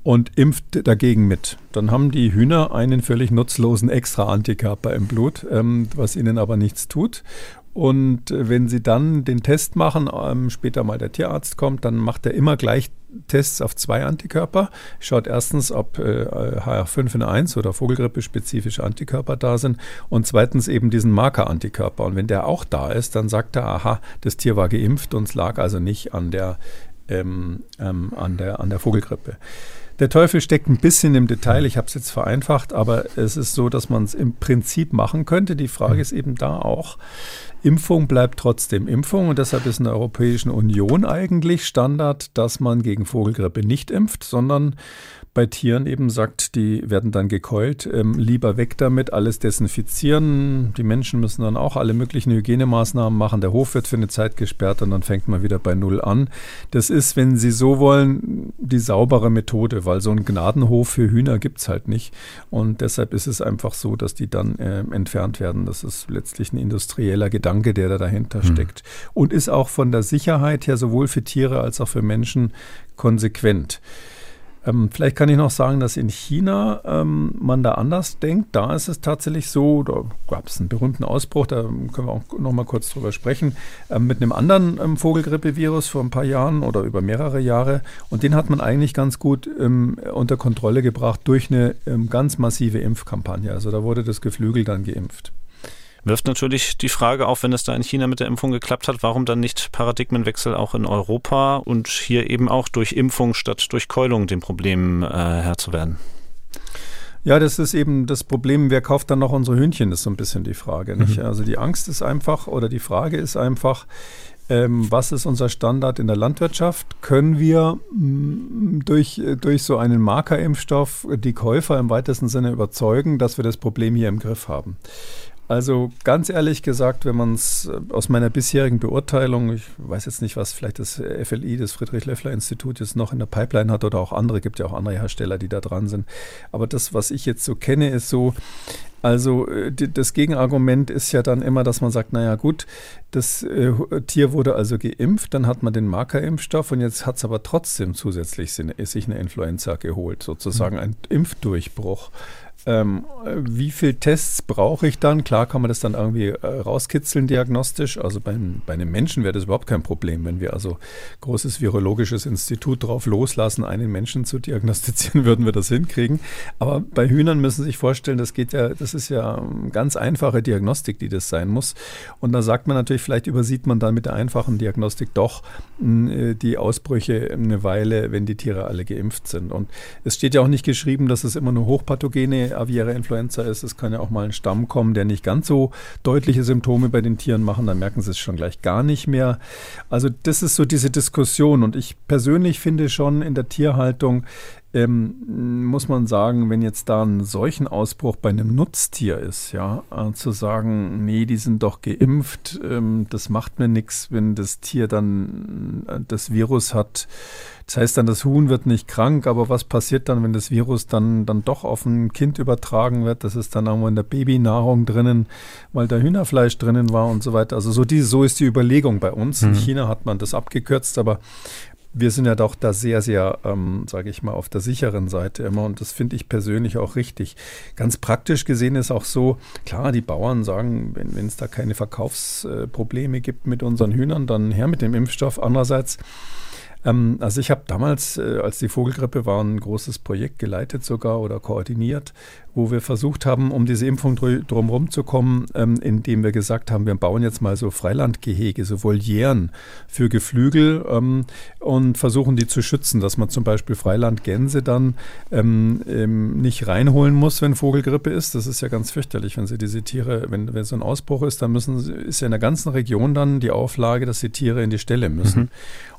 und impft dagegen mit. Dann haben die Hühner einen völlig nutzlosen Extra-Antikörper im Blut, ähm, was ihnen aber nichts tut. Und äh, wenn Sie dann den Test machen, ähm, später mal der Tierarzt kommt, dann macht er immer gleich Tests auf zwei Antikörper. Schaut erstens, ob äh, HR5N1 oder Vogelgrippe-spezifische Antikörper da sind und zweitens eben diesen Marker-Antikörper. Und wenn der auch da ist, dann sagt er, aha, das Tier war geimpft und es lag also nicht an der, ähm, ähm, an der, an der Vogelgrippe. Der Teufel steckt ein bisschen im Detail. Ich habe es jetzt vereinfacht, aber es ist so, dass man es im Prinzip machen könnte. Die Frage mhm. ist eben da auch, Impfung bleibt trotzdem Impfung und deshalb ist in der Europäischen Union eigentlich Standard, dass man gegen Vogelgrippe nicht impft, sondern bei Tieren eben sagt, die werden dann gekeult, ähm, lieber weg damit, alles desinfizieren. Die Menschen müssen dann auch alle möglichen Hygienemaßnahmen machen. Der Hof wird für eine Zeit gesperrt und dann fängt man wieder bei Null an. Das ist, wenn Sie so wollen, die saubere Methode, weil so einen Gnadenhof für Hühner gibt es halt nicht. Und deshalb ist es einfach so, dass die dann äh, entfernt werden. Das ist letztlich ein industrieller Gedanke, der da dahinter mhm. steckt. Und ist auch von der Sicherheit her sowohl für Tiere als auch für Menschen konsequent. Ähm, vielleicht kann ich noch sagen, dass in China ähm, man da anders denkt. Da ist es tatsächlich so, da gab es einen berühmten Ausbruch, da können wir auch noch mal kurz drüber sprechen, ähm, mit einem anderen ähm, Vogelgrippevirus vor ein paar Jahren oder über mehrere Jahre. Und den hat man eigentlich ganz gut ähm, unter Kontrolle gebracht durch eine ähm, ganz massive Impfkampagne. Also da wurde das Geflügel dann geimpft. Wirft natürlich die Frage auf, wenn es da in China mit der Impfung geklappt hat, warum dann nicht Paradigmenwechsel auch in Europa und hier eben auch durch Impfung statt durch Keulung dem Problem äh, Herr zu werden? Ja, das ist eben das Problem, wer kauft dann noch unsere Hühnchen, ist so ein bisschen die Frage. Nicht? Mhm. Also die Angst ist einfach oder die Frage ist einfach, ähm, was ist unser Standard in der Landwirtschaft? Können wir mh, durch, durch so einen Markerimpfstoff die Käufer im weitesten Sinne überzeugen, dass wir das Problem hier im Griff haben? Also ganz ehrlich gesagt, wenn man es äh, aus meiner bisherigen Beurteilung, ich weiß jetzt nicht, was vielleicht das FLI, das Friedrich-Löffler-Institut jetzt noch in der Pipeline hat oder auch andere, gibt ja auch andere Hersteller, die da dran sind. Aber das, was ich jetzt so kenne, ist so, also äh, das Gegenargument ist ja dann immer, dass man sagt, naja gut, das äh, Tier wurde also geimpft, dann hat man den Markerimpfstoff und jetzt hat es aber trotzdem zusätzlich sich eine Influenza geholt, sozusagen mhm. ein Impfdurchbruch. Ähm, wie viele Tests brauche ich dann? Klar kann man das dann irgendwie äh, rauskitzeln diagnostisch. Also bei, bei einem Menschen wäre das überhaupt kein Problem, wenn wir also großes virologisches Institut drauf loslassen, einen Menschen zu diagnostizieren, würden wir das hinkriegen. Aber bei Hühnern müssen Sie sich vorstellen, das geht ja, das ist ja ganz einfache Diagnostik, die das sein muss. Und da sagt man natürlich, vielleicht übersieht man dann mit der einfachen Diagnostik doch äh, die Ausbrüche eine Weile, wenn die Tiere alle geimpft sind. Und es steht ja auch nicht geschrieben, dass es immer nur hochpathogene aviäre Influenza ist. Es kann ja auch mal ein Stamm kommen, der nicht ganz so deutliche Symptome bei den Tieren machen. Dann merken sie es schon gleich gar nicht mehr. Also das ist so diese Diskussion. Und ich persönlich finde schon in der Tierhaltung, ähm, muss man sagen, wenn jetzt da ein Seuchenausbruch bei einem Nutztier ist, ja, äh, zu sagen, nee, die sind doch geimpft, ähm, das macht mir nichts, wenn das Tier dann äh, das Virus hat, das heißt dann, das Huhn wird nicht krank, aber was passiert dann, wenn das Virus dann, dann doch auf ein Kind übertragen wird? Das ist dann irgendwo in der Babynahrung drinnen, weil da Hühnerfleisch drinnen war und so weiter. Also so, die, so ist die Überlegung bei uns. Mhm. In China hat man das abgekürzt, aber wir sind ja doch da sehr, sehr, ähm, sage ich mal, auf der sicheren Seite immer und das finde ich persönlich auch richtig. Ganz praktisch gesehen ist auch so, klar, die Bauern sagen, wenn es da keine Verkaufsprobleme gibt mit unseren Hühnern, dann her mit dem Impfstoff. Andererseits ähm, also ich habe damals, äh, als die Vogelgrippe war, ein großes Projekt geleitet sogar oder koordiniert, wo wir versucht haben, um diese Impfung drumherum zu kommen, ähm, indem wir gesagt haben, wir bauen jetzt mal so Freilandgehege, so Volieren für Geflügel ähm, und versuchen die zu schützen, dass man zum Beispiel Freilandgänse dann ähm, ähm, nicht reinholen muss, wenn Vogelgrippe ist. Das ist ja ganz fürchterlich, wenn sie diese Tiere, wenn, wenn so ein Ausbruch ist, dann müssen, ist ja in der ganzen Region dann die Auflage, dass die Tiere in die Ställe müssen. Mhm.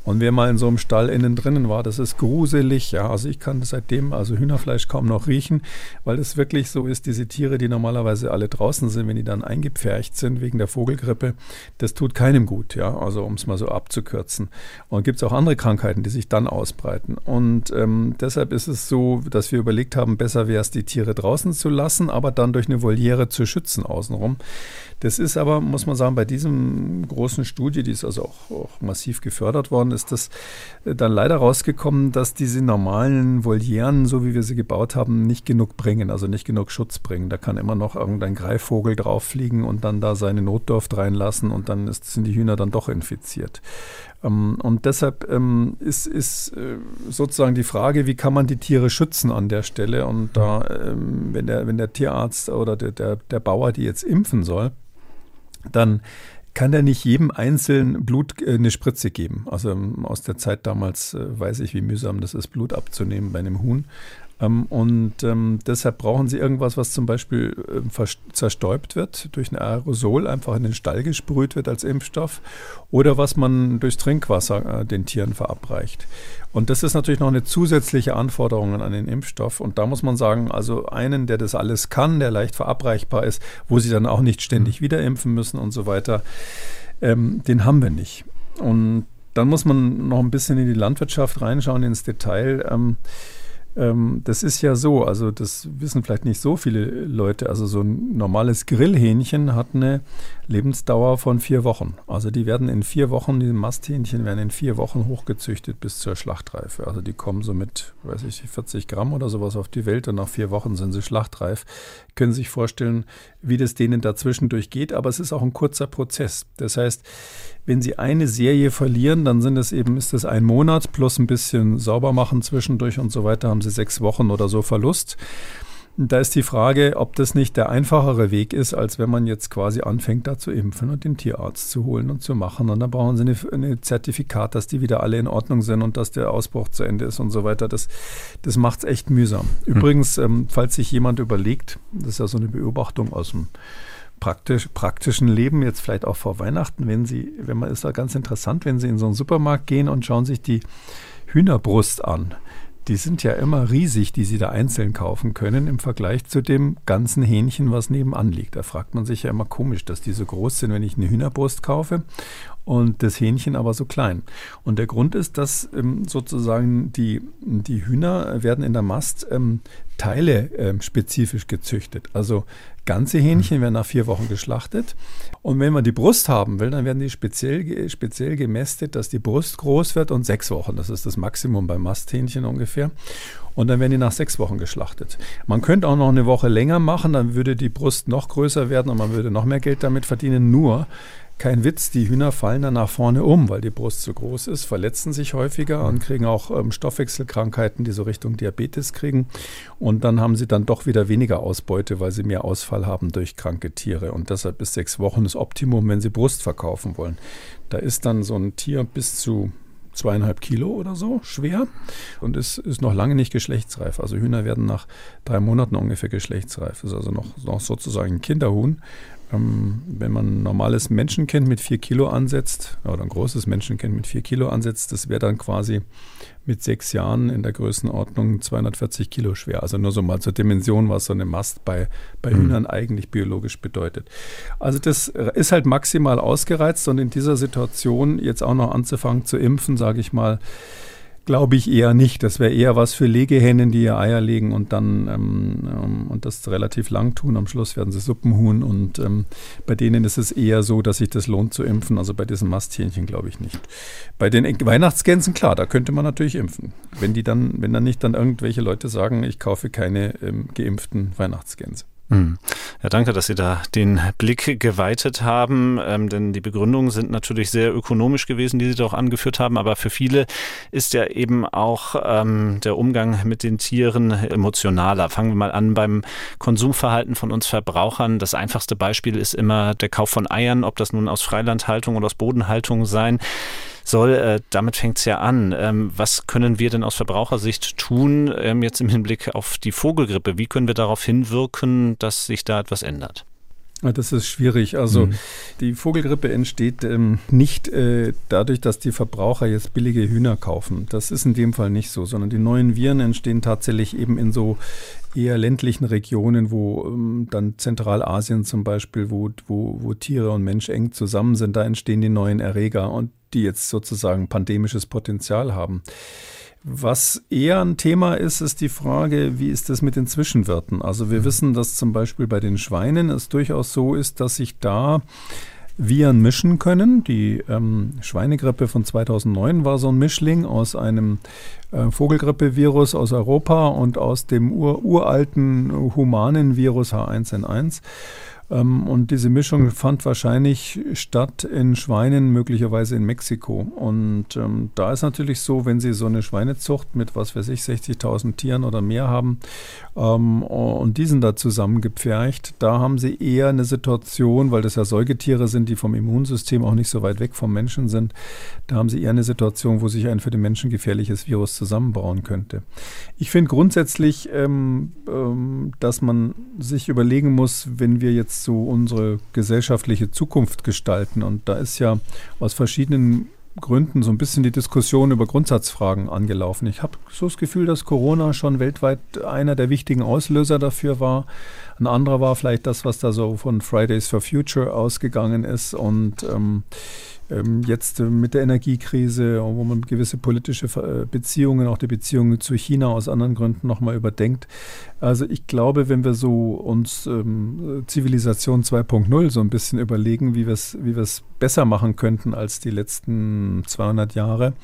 Und wer mal in so einem Stall innen drinnen war, das ist gruselig. Ja, also ich kann seitdem also Hühnerfleisch kaum noch riechen, weil es wirklich so ist, diese Tiere, die normalerweise alle draußen sind, wenn die dann eingepfercht sind wegen der Vogelgrippe, das tut keinem gut. Ja, also um es mal so abzukürzen. Und gibt es auch andere Krankheiten, die sich dann ausbreiten. Und ähm, deshalb ist es so, dass wir überlegt haben, besser wäre es, die Tiere draußen zu lassen, aber dann durch eine Voliere zu schützen außenrum. Das ist aber, muss man sagen, bei diesem großen Studie, die ist also auch, auch massiv gefördert worden, ist das äh, dann leider rausgekommen, dass diese normalen Volieren, so wie wir sie gebaut haben, nicht genug bringen, also nicht genug Schutz bringen. Da kann immer noch irgendein Greifvogel drauf fliegen und dann da seine Notdurft reinlassen und dann ist, sind die Hühner dann doch infiziert. Ähm, und deshalb ähm, ist, ist äh, sozusagen die Frage, wie kann man die Tiere schützen an der Stelle? Und da, ähm, wenn, der, wenn der Tierarzt oder der, der, der Bauer die jetzt impfen soll, dann kann er nicht jedem einzelnen Blut äh, eine Spritze geben. Also aus der Zeit damals äh, weiß ich, wie mühsam das ist, Blut abzunehmen bei einem Huhn. Ähm, und ähm, deshalb brauchen sie irgendwas, was zum Beispiel äh, zerstäubt wird, durch ein Aerosol einfach in den Stall gesprüht wird als Impfstoff oder was man durchs Trinkwasser äh, den Tieren verabreicht. Und das ist natürlich noch eine zusätzliche Anforderung an den Impfstoff. Und da muss man sagen, also einen, der das alles kann, der leicht verabreichbar ist, wo sie dann auch nicht ständig mhm. wieder impfen müssen und so weiter, ähm, den haben wir nicht. Und dann muss man noch ein bisschen in die Landwirtschaft reinschauen, ins Detail. Ähm, ähm, das ist ja so, also das wissen vielleicht nicht so viele Leute. Also so ein normales Grillhähnchen hat eine Lebensdauer von vier Wochen. Also die werden in vier Wochen, diese Masthähnchen werden in vier Wochen hochgezüchtet bis zur Schlachtreife. Also die kommen so mit, weiß ich, 40 Gramm oder sowas auf die Welt und nach vier Wochen sind sie schlachtreif. Können sich vorstellen, wie das denen dazwischen durchgeht, aber es ist auch ein kurzer Prozess. Das heißt, wenn Sie eine Serie verlieren, dann sind es eben, ist es ein Monat plus ein bisschen sauber machen zwischendurch und so weiter, haben Sie sechs Wochen oder so Verlust. Da ist die Frage, ob das nicht der einfachere Weg ist, als wenn man jetzt quasi anfängt, da zu impfen und den Tierarzt zu holen und zu machen. Und dann brauchen sie ein Zertifikat, dass die wieder alle in Ordnung sind und dass der Ausbruch zu Ende ist und so weiter. Das, das macht es echt mühsam. Hm. Übrigens, ähm, falls sich jemand überlegt, das ist ja so eine Beobachtung aus dem praktisch, praktischen Leben, jetzt vielleicht auch vor Weihnachten, wenn Sie, wenn man ist da ganz interessant, wenn Sie in so einen Supermarkt gehen und schauen sich die Hühnerbrust an die sind ja immer riesig, die Sie da einzeln kaufen können im Vergleich zu dem ganzen Hähnchen, was nebenan liegt. Da fragt man sich ja immer komisch, dass die so groß sind, wenn ich eine Hühnerbrust kaufe und das Hähnchen aber so klein. Und der Grund ist, dass ähm, sozusagen die, die Hühner werden in der Mast ähm, Teile ähm, spezifisch gezüchtet. Also ganze Hähnchen werden nach vier Wochen geschlachtet. Und wenn man die Brust haben will, dann werden die speziell, speziell gemästet, dass die Brust groß wird und sechs Wochen. Das ist das Maximum bei Masthähnchen ungefähr. Und dann werden die nach sechs Wochen geschlachtet. Man könnte auch noch eine Woche länger machen, dann würde die Brust noch größer werden und man würde noch mehr Geld damit verdienen. Nur kein Witz, die Hühner fallen dann nach vorne um, weil die Brust zu groß ist, verletzen sich häufiger und kriegen auch ähm, Stoffwechselkrankheiten, die so Richtung Diabetes kriegen. Und dann haben sie dann doch wieder weniger Ausbeute, weil sie mehr Ausfall haben durch kranke Tiere. Und deshalb ist sechs Wochen das Optimum, wenn sie Brust verkaufen wollen. Da ist dann so ein Tier bis zu zweieinhalb Kilo oder so schwer und es ist noch lange nicht geschlechtsreif. Also Hühner werden nach drei Monaten ungefähr geschlechtsreif. Das ist also noch, noch sozusagen ein Kinderhuhn. Ähm, wenn man ein normales Menschenkind mit vier Kilo ansetzt, oder ein großes Menschenkind mit vier Kilo ansetzt, das wäre dann quasi mit sechs Jahren in der Größenordnung 240 Kilo schwer. Also nur so mal zur Dimension, was so eine Mast bei, bei mhm. Hühnern eigentlich biologisch bedeutet. Also das ist halt maximal ausgereizt und in dieser Situation jetzt auch noch anzufangen zu impfen, sage ich mal, glaube ich eher nicht. Das wäre eher was für Legehennen, die ihr Eier legen und dann ähm, ähm, und das relativ lang tun. Am Schluss werden sie Suppenhuhn und ähm, bei denen ist es eher so, dass sich das lohnt zu impfen. Also bei diesen Masthähnchen glaube ich nicht. Bei den Weihnachtsgänsen, klar, da könnte man natürlich impfen. Wenn die dann, wenn dann nicht dann irgendwelche Leute sagen, ich kaufe keine ähm, geimpften Weihnachtsgänse. Hm. Ja, danke, dass Sie da den Blick geweitet haben, ähm, denn die Begründungen sind natürlich sehr ökonomisch gewesen, die Sie doch angeführt haben, aber für viele ist ja eben auch ähm, der Umgang mit den Tieren emotionaler. Fangen wir mal an beim Konsumverhalten von uns Verbrauchern. Das einfachste Beispiel ist immer der Kauf von Eiern, ob das nun aus Freilandhaltung oder aus Bodenhaltung sein soll. Äh, damit fängt es ja an. Ähm, was können wir denn aus Verbrauchersicht tun, ähm, jetzt im Hinblick auf die Vogelgrippe? Wie können wir darauf hinwirken, dass sich da etwas ändert? Das ist schwierig. Also mhm. die Vogelgrippe entsteht ähm, nicht äh, dadurch, dass die Verbraucher jetzt billige Hühner kaufen. Das ist in dem Fall nicht so, sondern die neuen Viren entstehen tatsächlich eben in so eher ländlichen Regionen, wo ähm, dann Zentralasien zum Beispiel, wo, wo, wo Tiere und Mensch eng zusammen sind, da entstehen die neuen Erreger und die jetzt sozusagen pandemisches Potenzial haben. Was eher ein Thema ist, ist die Frage, wie ist das mit den Zwischenwirten? Also wir mhm. wissen, dass zum Beispiel bei den Schweinen es durchaus so ist, dass sich da Viren mischen können. Die ähm, Schweinegrippe von 2009 war so ein Mischling aus einem äh, Vogelgrippevirus aus Europa und aus dem ur uralten humanen Virus H1N1. Ähm, und diese Mischung fand wahrscheinlich statt in Schweinen, möglicherweise in Mexiko. Und ähm, da ist natürlich so, wenn Sie so eine Schweinezucht mit, was weiß ich, 60.000 Tieren oder mehr haben ähm, und diesen da zusammengepfercht, da haben Sie eher eine Situation, weil das ja Säugetiere sind, die vom Immunsystem auch nicht so weit weg vom Menschen sind, da haben Sie eher eine Situation, wo sich ein für den Menschen gefährliches Virus zusammenbauen könnte. Ich finde grundsätzlich, ähm, ähm, dass man sich überlegen muss, wenn wir jetzt so unsere gesellschaftliche Zukunft gestalten. Und da ist ja aus verschiedenen Gründen so ein bisschen die Diskussion über Grundsatzfragen angelaufen. Ich habe so das Gefühl, dass Corona schon weltweit einer der wichtigen Auslöser dafür war. Ein anderer war vielleicht das, was da so von Fridays for Future ausgegangen ist. Und ähm, ähm, jetzt äh, mit der Energiekrise, wo man gewisse politische äh, Beziehungen, auch die Beziehungen zu China aus anderen Gründen nochmal überdenkt. Also ich glaube, wenn wir so uns ähm, Zivilisation 2.0 so ein bisschen überlegen, wie wir es wie besser machen könnten als die letzten 200 Jahre,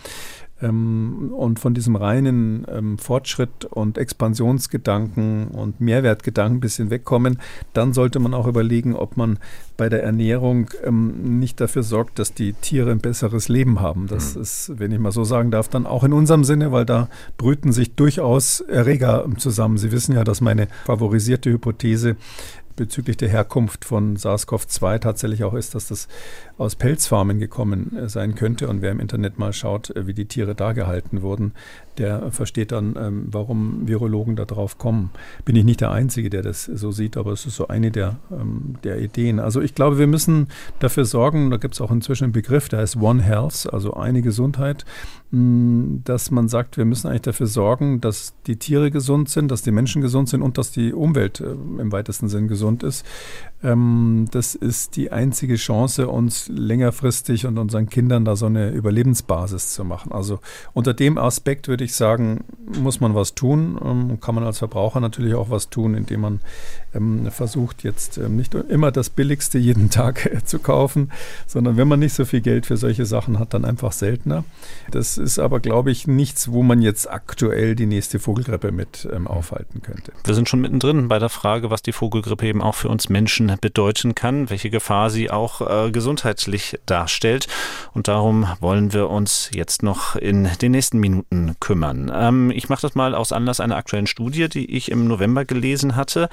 ähm, und von diesem reinen ähm, Fortschritt und Expansionsgedanken und Mehrwertgedanken ein bisschen wegkommen, dann sollte man auch überlegen, ob man bei der Ernährung ähm, nicht dafür sorgt, dass die Tiere ein besseres Leben haben. Das mhm. ist, wenn ich mal so sagen darf, dann auch in unserem Sinne, weil da brüten sich durchaus Erreger zusammen. Sie wissen ja, dass meine favorisierte Hypothese bezüglich der Herkunft von SARS-CoV-2 tatsächlich auch ist, dass das aus Pelzfarmen gekommen äh, sein könnte. Und wer im Internet mal schaut, äh, wie die Tiere da gehalten wurden, der versteht dann, ähm, warum Virologen darauf kommen. Bin ich nicht der Einzige, der das so sieht, aber es ist so eine der, ähm, der Ideen. Also ich glaube, wir müssen dafür sorgen, da gibt es auch inzwischen einen Begriff, der heißt One Health, also eine Gesundheit, dass man sagt, wir müssen eigentlich dafür sorgen, dass die Tiere gesund sind, dass die Menschen gesund sind und dass die Umwelt äh, im weitesten Sinn gesund ist. Ähm, das ist die einzige Chance, uns längerfristig und unseren Kindern da so eine Überlebensbasis zu machen. Also unter dem Aspekt würde ich sagen, muss man was tun. Ähm, kann man als Verbraucher natürlich auch was tun, indem man ähm, versucht jetzt ähm, nicht immer das Billigste jeden Tag äh, zu kaufen, sondern wenn man nicht so viel Geld für solche Sachen hat, dann einfach seltener. Das ist aber, glaube ich, nichts, wo man jetzt aktuell die nächste Vogelgrippe mit ähm, aufhalten könnte. Wir sind schon mittendrin bei der Frage, was die Vogelgrippe eben auch für uns Menschen bedeuten kann, welche Gefahr sie auch äh, gesundheitlich darstellt. Und darum wollen wir uns jetzt noch in den nächsten Minuten kümmern. Ähm, ich mache das mal aus Anlass einer aktuellen Studie, die ich im November gelesen hatte.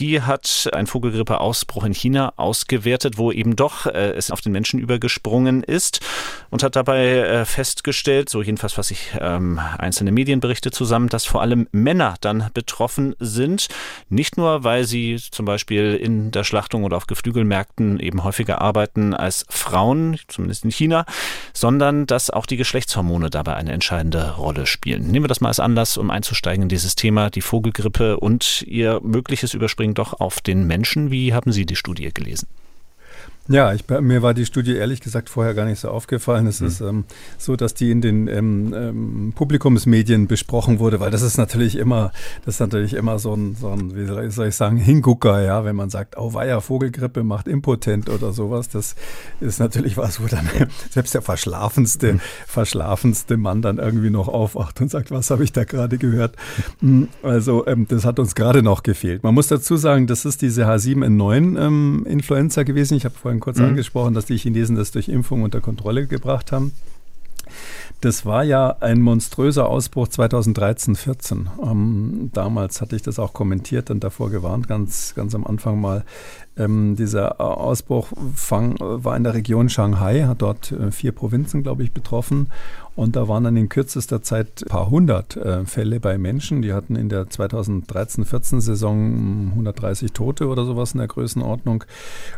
Die hat einen Vogelgrippeausbruch in China ausgewertet, wo eben doch äh, es auf den Menschen übergesprungen ist und hat dabei äh, festgestellt, so jedenfalls was ich ähm, einzelne Medienberichte zusammen, dass vor allem Männer dann betroffen sind. Nicht nur, weil sie zum Beispiel in der Schlachtung oder auf Geflügelmärkten eben häufiger arbeiten als Frauen, zumindest in China, sondern dass auch die Geschlechtshormone dabei eine entscheidende Rolle spielen. Nehmen wir das mal als Anlass, um einzusteigen in dieses Thema, die Vogelgrippe und ihr mögliches Überspringen doch auf den Menschen. Wie haben Sie die Studie gelesen? Ja, ich, mir war die Studie ehrlich gesagt vorher gar nicht so aufgefallen. Es mhm. ist ähm, so, dass die in den ähm, ähm, Publikumsmedien besprochen wurde, weil das ist natürlich immer, das ist natürlich immer so ein, so ein wie soll ich sagen, Hingucker, ja, wenn man sagt, oh weia, Vogelgrippe macht impotent oder sowas. Das ist natürlich was, wo dann selbst der verschlafenste, mhm. verschlafenste Mann dann irgendwie noch aufwacht und sagt, was habe ich da gerade gehört? Hm, also ähm, das hat uns gerade noch gefehlt. Man muss dazu sagen, das ist diese H7N9 ähm, Influenza gewesen. Ich habe vorhin kurz mhm. angesprochen, dass die Chinesen das durch Impfung unter Kontrolle gebracht haben. Das war ja ein monströser Ausbruch 2013, 14. Ähm, damals hatte ich das auch kommentiert und davor gewarnt, ganz, ganz am Anfang mal. Ähm, dieser Ausbruch fang, war in der Region Shanghai, hat dort äh, vier Provinzen, glaube ich, betroffen. Und da waren dann in kürzester Zeit ein paar hundert äh, Fälle bei Menschen. Die hatten in der 2013-14 Saison 130 Tote oder sowas in der Größenordnung.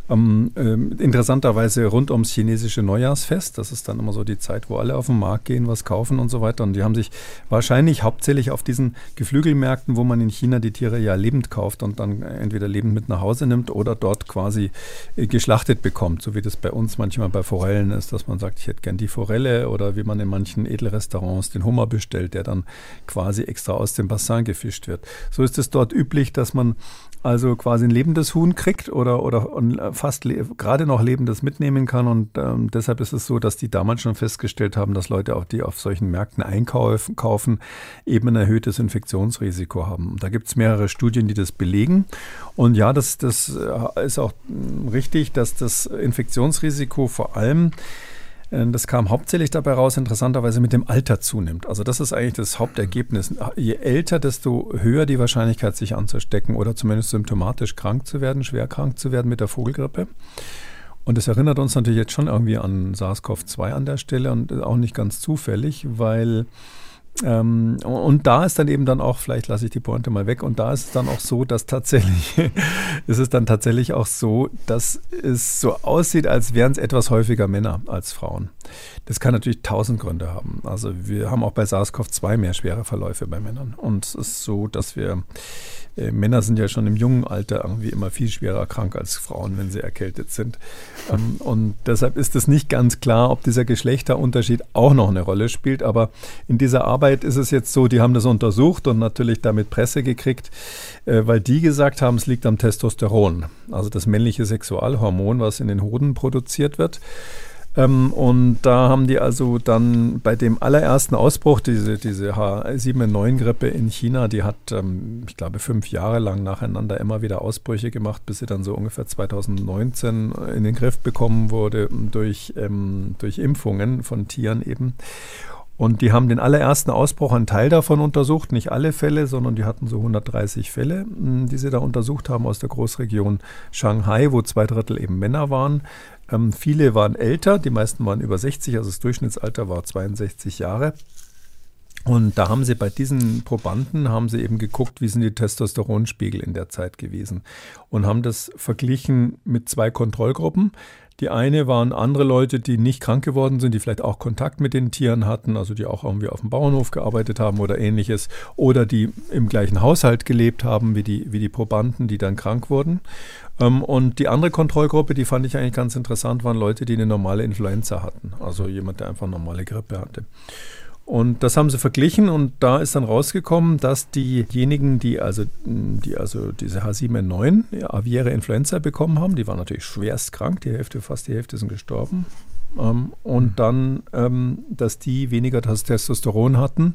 Ähm, äh, interessanterweise rund ums chinesische Neujahrsfest. Das ist dann immer so die Zeit, wo alle auf den Markt gehen, was kaufen und so weiter. Und die haben sich wahrscheinlich hauptsächlich auf diesen Geflügelmärkten, wo man in China die Tiere ja lebend kauft und dann entweder lebend mit nach Hause nimmt oder dort quasi äh, geschlachtet bekommt. So wie das bei uns manchmal bei Forellen ist, dass man sagt, ich hätte gern die Forelle oder wie man in manchen manchen Edelrestaurants den Hummer bestellt, der dann quasi extra aus dem Bassin gefischt wird. So ist es dort üblich, dass man also quasi ein lebendes Huhn kriegt oder, oder fast gerade noch lebendes mitnehmen kann. Und ähm, deshalb ist es so, dass die damals schon festgestellt haben, dass Leute, auch die auf solchen Märkten einkaufen, kaufen, eben ein erhöhtes Infektionsrisiko haben. Da gibt es mehrere Studien, die das belegen. Und ja, das, das äh, ist auch hm, richtig, dass das Infektionsrisiko vor allem das kam hauptsächlich dabei raus, interessanterweise mit dem Alter zunimmt. Also das ist eigentlich das Hauptergebnis. Je älter, desto höher die Wahrscheinlichkeit, sich anzustecken oder zumindest symptomatisch krank zu werden, schwer krank zu werden mit der Vogelgrippe. Und das erinnert uns natürlich jetzt schon irgendwie an SARS-CoV-2 an der Stelle und auch nicht ganz zufällig, weil ähm, und da ist dann eben dann auch, vielleicht lasse ich die Pointe mal weg, und da ist es dann auch so, dass tatsächlich, ist es dann tatsächlich auch so, dass es so aussieht, als wären es etwas häufiger Männer als Frauen. Das kann natürlich tausend Gründe haben. Also wir haben auch bei SARS-CoV-2 mehr schwere Verläufe bei Männern. Und es ist so, dass wir äh, Männer sind ja schon im jungen Alter irgendwie immer viel schwerer krank als Frauen, wenn sie erkältet sind. Ähm, und deshalb ist es nicht ganz klar, ob dieser Geschlechterunterschied auch noch eine Rolle spielt. Aber in dieser Arbeit ist es jetzt so, die haben das untersucht und natürlich damit Presse gekriegt, äh, weil die gesagt haben, es liegt am Testosteron, also das männliche Sexualhormon, was in den Hoden produziert wird. Ähm, und da haben die also dann bei dem allerersten Ausbruch, diese, diese H7N9-Grippe in China, die hat, ähm, ich glaube, fünf Jahre lang nacheinander immer wieder Ausbrüche gemacht, bis sie dann so ungefähr 2019 in den Griff bekommen wurde durch, ähm, durch Impfungen von Tieren eben. Und die haben den allerersten Ausbruch, einen Teil davon untersucht, nicht alle Fälle, sondern die hatten so 130 Fälle, die sie da untersucht haben aus der Großregion Shanghai, wo zwei Drittel eben Männer waren. Ähm, viele waren älter, die meisten waren über 60, also das Durchschnittsalter war 62 Jahre. Und da haben sie bei diesen Probanden, haben sie eben geguckt, wie sind die Testosteronspiegel in der Zeit gewesen und haben das verglichen mit zwei Kontrollgruppen. Die eine waren andere Leute, die nicht krank geworden sind, die vielleicht auch Kontakt mit den Tieren hatten, also die auch irgendwie auf dem Bauernhof gearbeitet haben oder ähnliches, oder die im gleichen Haushalt gelebt haben wie die, wie die Probanden, die dann krank wurden. Ähm, und die andere Kontrollgruppe, die fand ich eigentlich ganz interessant, waren Leute, die eine normale Influenza hatten, also jemand, der einfach normale Grippe hatte. Und das haben sie verglichen und da ist dann rausgekommen, dass diejenigen, die also, die also diese H7N9, ja, aviäre Influenza bekommen haben, die waren natürlich schwerst krank, die Hälfte, fast die Hälfte sind gestorben. Ähm, und mhm. dann, ähm, dass die weniger Testosteron hatten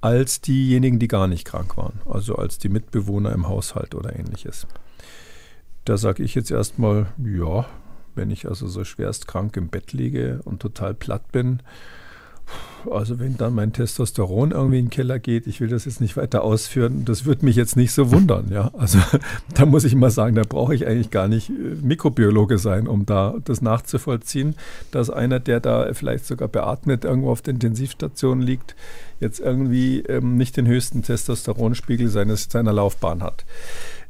als diejenigen, die gar nicht krank waren, also als die Mitbewohner im Haushalt oder ähnliches. Da sage ich jetzt erstmal, ja, wenn ich also so schwerst krank im Bett liege und total platt bin, also wenn dann mein Testosteron irgendwie in den Keller geht, ich will das jetzt nicht weiter ausführen, das würde mich jetzt nicht so wundern. Ja, also da muss ich mal sagen, da brauche ich eigentlich gar nicht äh, Mikrobiologe sein, um da das nachzuvollziehen, dass einer, der da vielleicht sogar beatmet irgendwo auf der Intensivstation liegt, jetzt irgendwie ähm, nicht den höchsten Testosteronspiegel seines, seiner Laufbahn hat.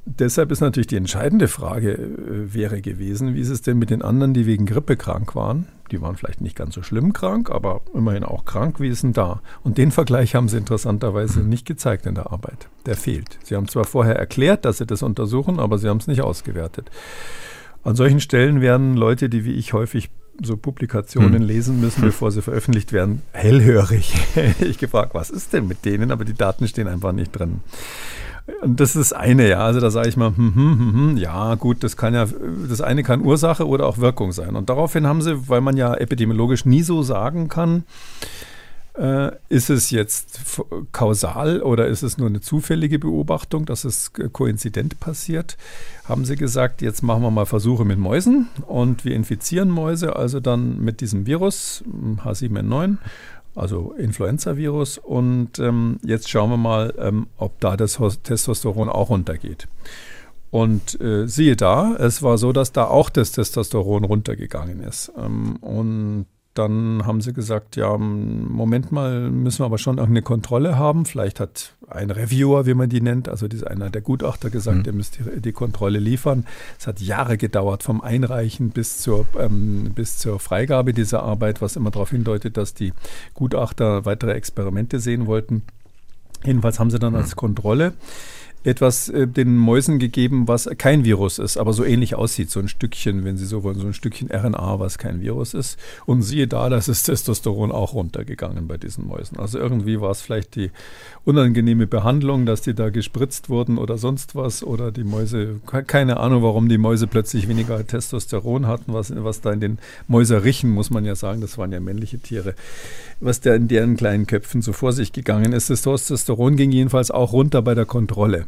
Deshalb ist natürlich die entscheidende Frage äh, wäre gewesen, wie ist es denn mit den anderen, die wegen Grippe krank waren? Die waren vielleicht nicht ganz so schlimm krank, aber immerhin auch krank. Wie ist denn da? Und den Vergleich haben sie interessanterweise nicht gezeigt in der Arbeit. Der fehlt. Sie haben zwar vorher erklärt, dass sie das untersuchen, aber sie haben es nicht ausgewertet. An solchen Stellen werden Leute, die wie ich häufig so Publikationen hm. lesen müssen, bevor sie veröffentlicht werden, hellhörig. ich gefragt, was ist denn mit denen? Aber die Daten stehen einfach nicht drin. Und das ist das eine, ja. Also da sage ich mal, hm, hm, hm, hm, ja, gut, das kann ja, das eine kann Ursache oder auch Wirkung sein. Und daraufhin haben sie, weil man ja epidemiologisch nie so sagen kann, äh, ist es jetzt kausal oder ist es nur eine zufällige Beobachtung, dass es koinzident passiert? Haben sie gesagt, jetzt machen wir mal Versuche mit Mäusen und wir infizieren Mäuse also dann mit diesem Virus H7N9 also Influenza-Virus. Und ähm, jetzt schauen wir mal, ähm, ob da das Testosteron auch runtergeht. Und äh, siehe da, es war so, dass da auch das Testosteron runtergegangen ist. Ähm, und dann haben sie gesagt, ja, Moment mal, müssen wir aber schon irgendeine Kontrolle haben. Vielleicht hat ein Reviewer, wie man die nennt, also dieser einer der Gutachter gesagt, mhm. ihr müsst die, die, Kontrolle liefern. Es hat Jahre gedauert, vom Einreichen bis zur, ähm, bis zur Freigabe dieser Arbeit, was immer darauf hindeutet, dass die Gutachter weitere Experimente sehen wollten. Jedenfalls haben sie dann als mhm. Kontrolle etwas äh, den Mäusen gegeben, was kein Virus ist, aber so ähnlich aussieht. So ein Stückchen, wenn Sie so wollen, so ein Stückchen RNA, was kein Virus ist. Und siehe da, das ist Testosteron auch runtergegangen bei diesen Mäusen. Also irgendwie war es vielleicht die unangenehme Behandlung, dass die da gespritzt wurden oder sonst was. Oder die Mäuse, keine Ahnung, warum die Mäuse plötzlich weniger Testosteron hatten, was, was da in den Mäuserichen, muss man ja sagen, das waren ja männliche Tiere, was da in deren kleinen Köpfen so vor sich gegangen ist. Das Testosteron ging jedenfalls auch runter bei der Kontrolle.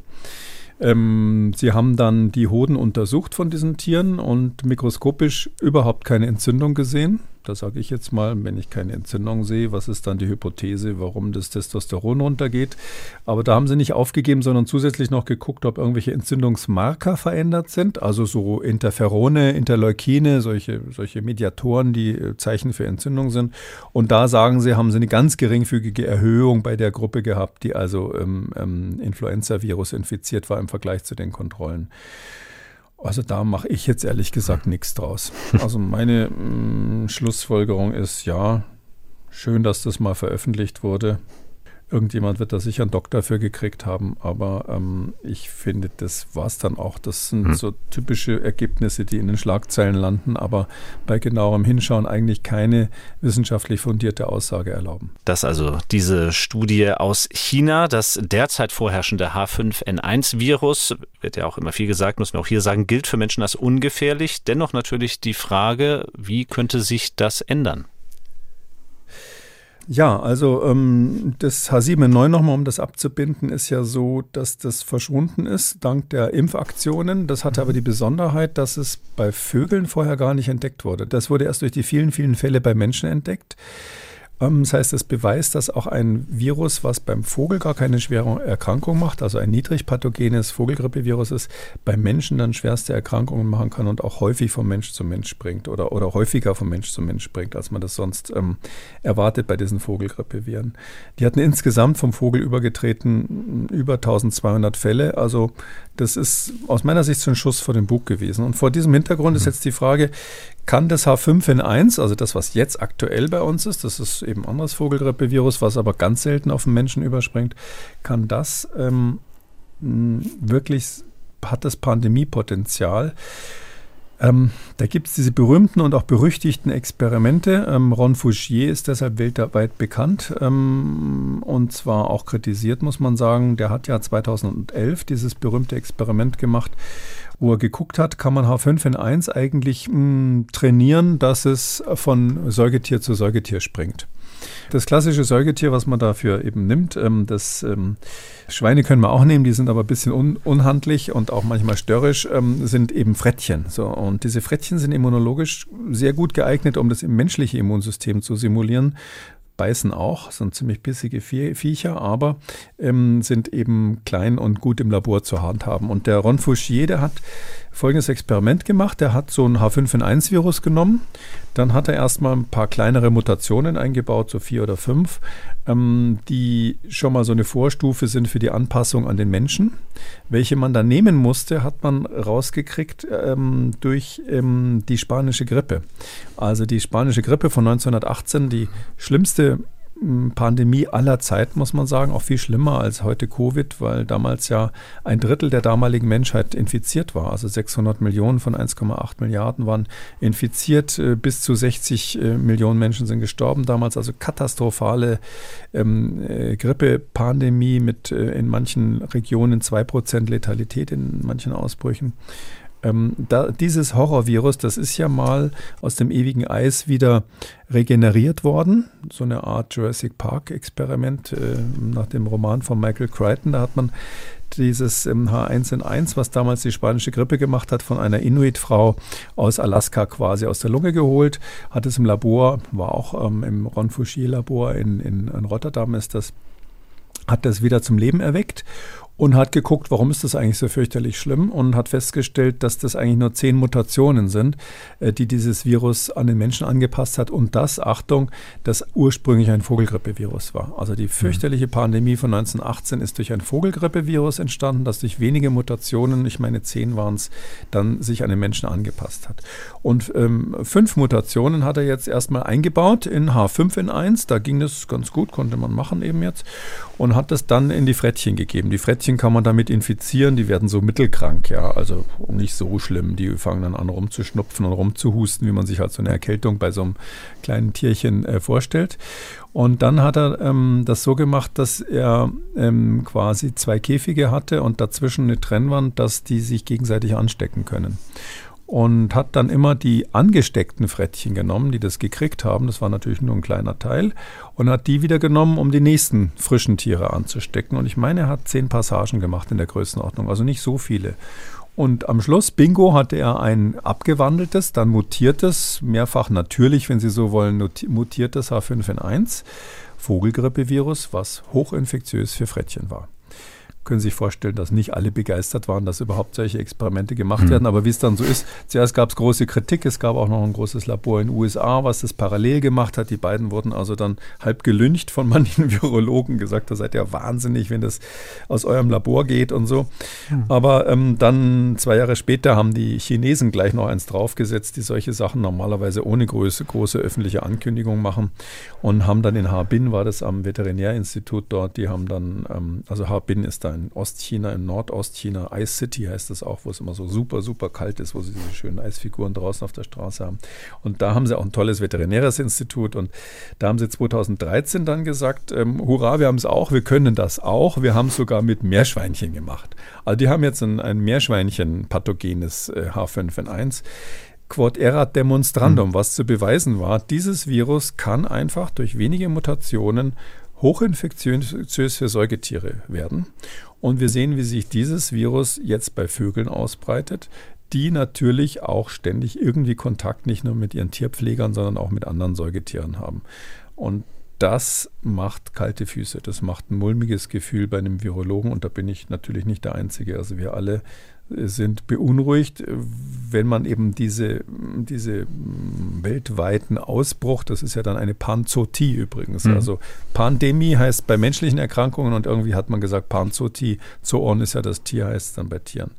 Ähm, sie haben dann die Hoden untersucht von diesen Tieren und mikroskopisch überhaupt keine Entzündung gesehen. Da sage ich jetzt mal, wenn ich keine Entzündung sehe, was ist dann die Hypothese, warum das Testosteron runtergeht? Aber da haben sie nicht aufgegeben, sondern zusätzlich noch geguckt, ob irgendwelche Entzündungsmarker verändert sind, also so Interferone, Interleukine, solche, solche Mediatoren, die äh, Zeichen für Entzündung sind. Und da sagen sie, haben sie eine ganz geringfügige Erhöhung bei der Gruppe gehabt, die also ähm, ähm, Influenza-Virus infiziert war im Vergleich zu den Kontrollen. Also da mache ich jetzt ehrlich gesagt nichts draus. Also meine mh, mm, Schlussfolgerung ist, ja, schön, dass das mal veröffentlicht wurde. Irgendjemand wird da sicher einen Doktor für gekriegt haben, aber ähm, ich finde, das war es dann auch. Das sind hm. so typische Ergebnisse, die in den Schlagzeilen landen, aber bei genauerem Hinschauen eigentlich keine wissenschaftlich fundierte Aussage erlauben. Das also diese Studie aus China, das derzeit vorherrschende H5N1-Virus, wird ja auch immer viel gesagt, müssen wir auch hier sagen, gilt für Menschen als ungefährlich. Dennoch natürlich die Frage, wie könnte sich das ändern? Ja, also ähm, das H7N9 nochmal, um das abzubinden, ist ja so, dass das verschwunden ist dank der Impfaktionen. Das hatte aber die Besonderheit, dass es bei Vögeln vorher gar nicht entdeckt wurde. Das wurde erst durch die vielen, vielen Fälle bei Menschen entdeckt. Ähm, das heißt, es beweist, dass auch ein Virus, was beim Vogel gar keine schwere Erkrankung macht, also ein niedrig pathogenes Vogelgrippevirus ist, beim Menschen dann schwerste Erkrankungen machen kann und auch häufig vom Mensch zu Mensch springt oder, oder häufiger vom Mensch zu Mensch springt, als man das sonst ähm, erwartet bei diesen Vogelgrippeviren. Die hatten insgesamt vom Vogel übergetreten über 1200 Fälle, also das ist aus meiner Sicht so ein Schuss vor dem Bug gewesen. Und vor diesem Hintergrund ist mhm. jetzt die Frage, kann das H5N1, also das, was jetzt aktuell bei uns ist, das ist eben anderes Vogelgrippevirus, was aber ganz selten auf den Menschen überspringt, kann das ähm, wirklich, hat das Pandemiepotenzial? Ähm, da gibt es diese berühmten und auch berüchtigten Experimente. Ähm, Ron Fouchier ist deshalb weltweit bekannt ähm, und zwar auch kritisiert, muss man sagen. Der hat ja 2011 dieses berühmte Experiment gemacht, wo er geguckt hat, kann man H5N1 eigentlich mh, trainieren, dass es von Säugetier zu Säugetier springt. Das klassische Säugetier, was man dafür eben nimmt, ähm, das ähm, Schweine können wir auch nehmen, die sind aber ein bisschen un unhandlich und auch manchmal störrisch, ähm, sind eben Frettchen. So, und diese Frettchen sind immunologisch sehr gut geeignet, um das menschliche Immunsystem zu simulieren beißen auch, sind ziemlich bissige Viecher, aber ähm, sind eben klein und gut im Labor zu handhaben. Und der Ron Fouchier, der hat folgendes Experiment gemacht. Der hat so ein H5N1-Virus genommen. Dann hat er erstmal ein paar kleinere Mutationen eingebaut, so vier oder fünf, ähm, die schon mal so eine Vorstufe sind für die Anpassung an den Menschen. Welche man dann nehmen musste, hat man rausgekriegt ähm, durch ähm, die spanische Grippe. Also die spanische Grippe von 1918, die schlimmste Pandemie aller Zeit, muss man sagen, auch viel schlimmer als heute Covid, weil damals ja ein Drittel der damaligen Menschheit infiziert war. Also 600 Millionen von 1,8 Milliarden waren infiziert, äh, bis zu 60 äh, Millionen Menschen sind gestorben damals. Also katastrophale ähm, äh, Grippe-Pandemie mit äh, in manchen Regionen 2% Letalität in manchen Ausbrüchen. Ähm, da, dieses Horrorvirus, das ist ja mal aus dem ewigen Eis wieder regeneriert worden. So eine Art Jurassic Park-Experiment äh, nach dem Roman von Michael Crichton. Da hat man dieses ähm, H1N1, was damals die spanische Grippe gemacht hat, von einer Inuit-Frau aus Alaska quasi aus der Lunge geholt, hat es im Labor, war auch ähm, im Ron Fouchier-Labor in, in, in Rotterdam ist das, hat das wieder zum Leben erweckt und hat geguckt, warum ist das eigentlich so fürchterlich schlimm und hat festgestellt, dass das eigentlich nur zehn Mutationen sind, äh, die dieses Virus an den Menschen angepasst hat und das, Achtung, das ursprünglich ein Vogelgrippevirus war. Also die fürchterliche Pandemie von 1918 ist durch ein Vogelgrippevirus entstanden, das durch wenige Mutationen, ich meine zehn waren es, dann sich an den Menschen angepasst hat. Und ähm, fünf Mutationen hat er jetzt erstmal eingebaut in H5N1, da ging das ganz gut, konnte man machen eben jetzt und hat das dann in die Frettchen gegeben. Die Frettchen kann man damit infizieren, die werden so mittelkrank, ja, also nicht so schlimm. Die fangen dann an rumzuschnupfen und rumzuhusten, wie man sich halt so eine Erkältung bei so einem kleinen Tierchen äh, vorstellt. Und dann hat er ähm, das so gemacht, dass er ähm, quasi zwei Käfige hatte und dazwischen eine Trennwand, dass die sich gegenseitig anstecken können und hat dann immer die angesteckten Frettchen genommen, die das gekriegt haben. Das war natürlich nur ein kleiner Teil und hat die wieder genommen, um die nächsten frischen Tiere anzustecken. Und ich meine, er hat zehn Passagen gemacht in der Größenordnung, also nicht so viele. Und am Schluss, bingo, hatte er ein abgewandeltes, dann mutiertes, mehrfach natürlich, wenn Sie so wollen, mutiertes H5N1 Vogelgrippevirus, was hochinfektiös für Frettchen war können sich vorstellen, dass nicht alle begeistert waren, dass überhaupt solche Experimente gemacht mhm. werden. Aber wie es dann so ist, zuerst gab es große Kritik. Es gab auch noch ein großes Labor in den USA, was das parallel gemacht hat. Die beiden wurden also dann halb gelüncht von manchen Virologen, gesagt, da seid ihr wahnsinnig, wenn das aus eurem Labor geht und so. Mhm. Aber ähm, dann zwei Jahre später haben die Chinesen gleich noch eins draufgesetzt, die solche Sachen normalerweise ohne große, große öffentliche Ankündigung machen und haben dann in Harbin, war das am Veterinärinstitut dort, die haben dann, ähm, also Harbin ist da in Ostchina, in Nordostchina, Ice City heißt das auch, wo es immer so super, super kalt ist, wo sie diese schönen Eisfiguren draußen auf der Straße haben. Und da haben sie auch ein tolles veterinäres Institut und da haben sie 2013 dann gesagt, ähm, hurra, wir haben es auch, wir können das auch, wir haben es sogar mit Meerschweinchen gemacht. Also die haben jetzt ein, ein Meerschweinchen-pathogenes äh, H5N1. Quod erat demonstrandum, mhm. was zu beweisen war, dieses Virus kann einfach durch wenige Mutationen hochinfektiös für Säugetiere werden. Und wir sehen, wie sich dieses Virus jetzt bei Vögeln ausbreitet, die natürlich auch ständig irgendwie Kontakt nicht nur mit ihren Tierpflegern, sondern auch mit anderen Säugetieren haben. Und das macht kalte Füße, das macht ein mulmiges Gefühl bei einem Virologen und da bin ich natürlich nicht der Einzige. Also wir alle sind beunruhigt, wenn man eben diese, diese weltweiten Ausbruch, das ist ja dann eine Panzotie übrigens. Mhm. Also Pandemie heißt bei menschlichen Erkrankungen und irgendwie hat man gesagt Panzotie. Zoon ist ja das Tier, heißt es dann bei Tieren.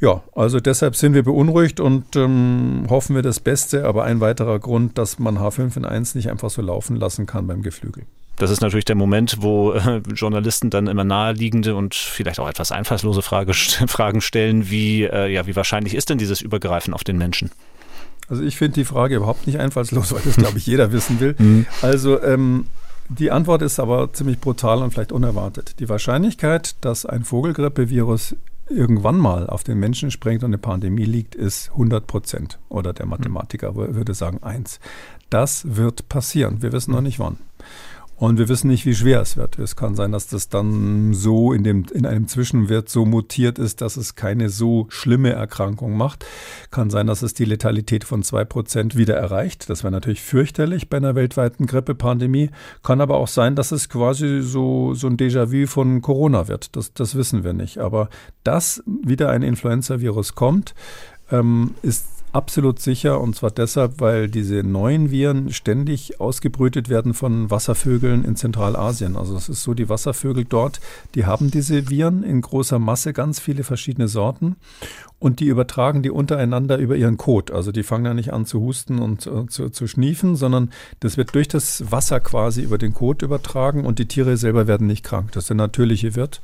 Ja, also deshalb sind wir beunruhigt und ähm, hoffen wir das Beste, aber ein weiterer Grund, dass man H5N1 nicht einfach so laufen lassen kann beim Geflügel. Das ist natürlich der Moment, wo äh, Journalisten dann immer naheliegende und vielleicht auch etwas einfallslose Frage, Fragen stellen, wie, äh, ja, wie wahrscheinlich ist denn dieses Übergreifen auf den Menschen? Also ich finde die Frage überhaupt nicht einfallslos, weil das, glaube ich, jeder wissen will. Mhm. Also ähm, die Antwort ist aber ziemlich brutal und vielleicht unerwartet. Die Wahrscheinlichkeit, dass ein Vogelgrippevirus irgendwann mal auf den Menschen springt und eine Pandemie liegt, ist 100 Prozent. Oder der Mathematiker würde sagen 1. Das wird passieren. Wir wissen noch nicht wann. Und wir wissen nicht, wie schwer es wird. Es kann sein, dass das dann so in, dem, in einem Zwischenwert so mutiert ist, dass es keine so schlimme Erkrankung macht. Kann sein, dass es die Letalität von zwei Prozent wieder erreicht. Das wäre natürlich fürchterlich bei einer weltweiten Grippepandemie. Kann aber auch sein, dass es quasi so, so ein Déjà-vu von Corona wird. Das, das wissen wir nicht. Aber dass wieder ein Influenza-Virus kommt, ähm, ist absolut sicher und zwar deshalb, weil diese neuen Viren ständig ausgebrütet werden von Wasservögeln in Zentralasien. Also es ist so, die Wasservögel dort, die haben diese Viren in großer Masse, ganz viele verschiedene Sorten und die übertragen die untereinander über ihren Kot. Also die fangen ja nicht an zu husten und äh, zu, zu schniefen, sondern das wird durch das Wasser quasi über den Kot übertragen und die Tiere selber werden nicht krank. Das ist der natürliche Wirt.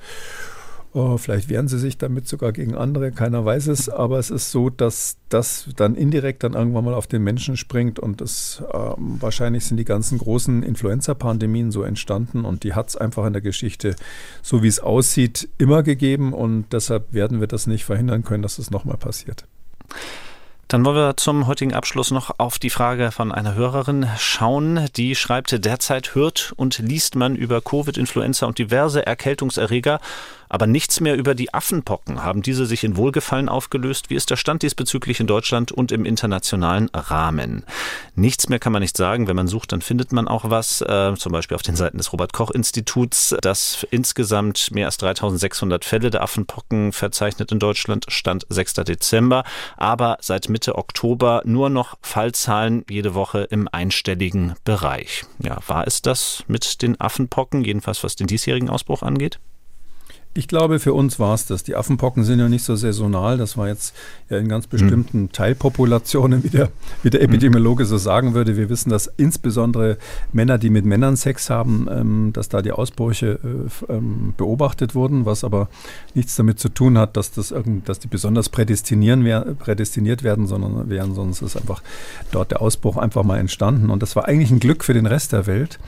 Oh, vielleicht wehren sie sich damit sogar gegen andere, keiner weiß es, aber es ist so, dass das dann indirekt dann irgendwann mal auf den Menschen springt und es ähm, wahrscheinlich sind die ganzen großen Influenza-Pandemien so entstanden und die hat es einfach in der Geschichte, so wie es aussieht, immer gegeben und deshalb werden wir das nicht verhindern können, dass es nochmal passiert. Dann wollen wir zum heutigen Abschluss noch auf die Frage von einer Hörerin schauen. Die schreibt, derzeit hört und liest man über Covid, Influenza und diverse Erkältungserreger aber nichts mehr über die Affenpocken. Haben diese sich in Wohlgefallen aufgelöst? Wie ist der Stand diesbezüglich in Deutschland und im internationalen Rahmen? Nichts mehr kann man nicht sagen. Wenn man sucht, dann findet man auch was, äh, zum Beispiel auf den Seiten des Robert-Koch-Instituts, das insgesamt mehr als 3600 Fälle der Affenpocken verzeichnet in Deutschland, Stand 6. Dezember, aber seit Mitte Oktober nur noch Fallzahlen jede Woche im einstelligen Bereich. Ja, war es das mit den Affenpocken, jedenfalls was den diesjährigen Ausbruch angeht? Ich glaube, für uns war es das. Die Affenpocken sind ja nicht so saisonal. Das war jetzt ja in ganz bestimmten mhm. Teilpopulationen, wie der, wie der Epidemiologe so sagen würde. Wir wissen, dass insbesondere Männer, die mit Männern Sex haben, ähm, dass da die Ausbrüche äh, ähm, beobachtet wurden, was aber nichts damit zu tun hat, dass, das irgend, dass die besonders prädestinieren wär, prädestiniert werden, sondern wären sonst ist einfach dort der Ausbruch einfach mal entstanden. Und das war eigentlich ein Glück für den Rest der Welt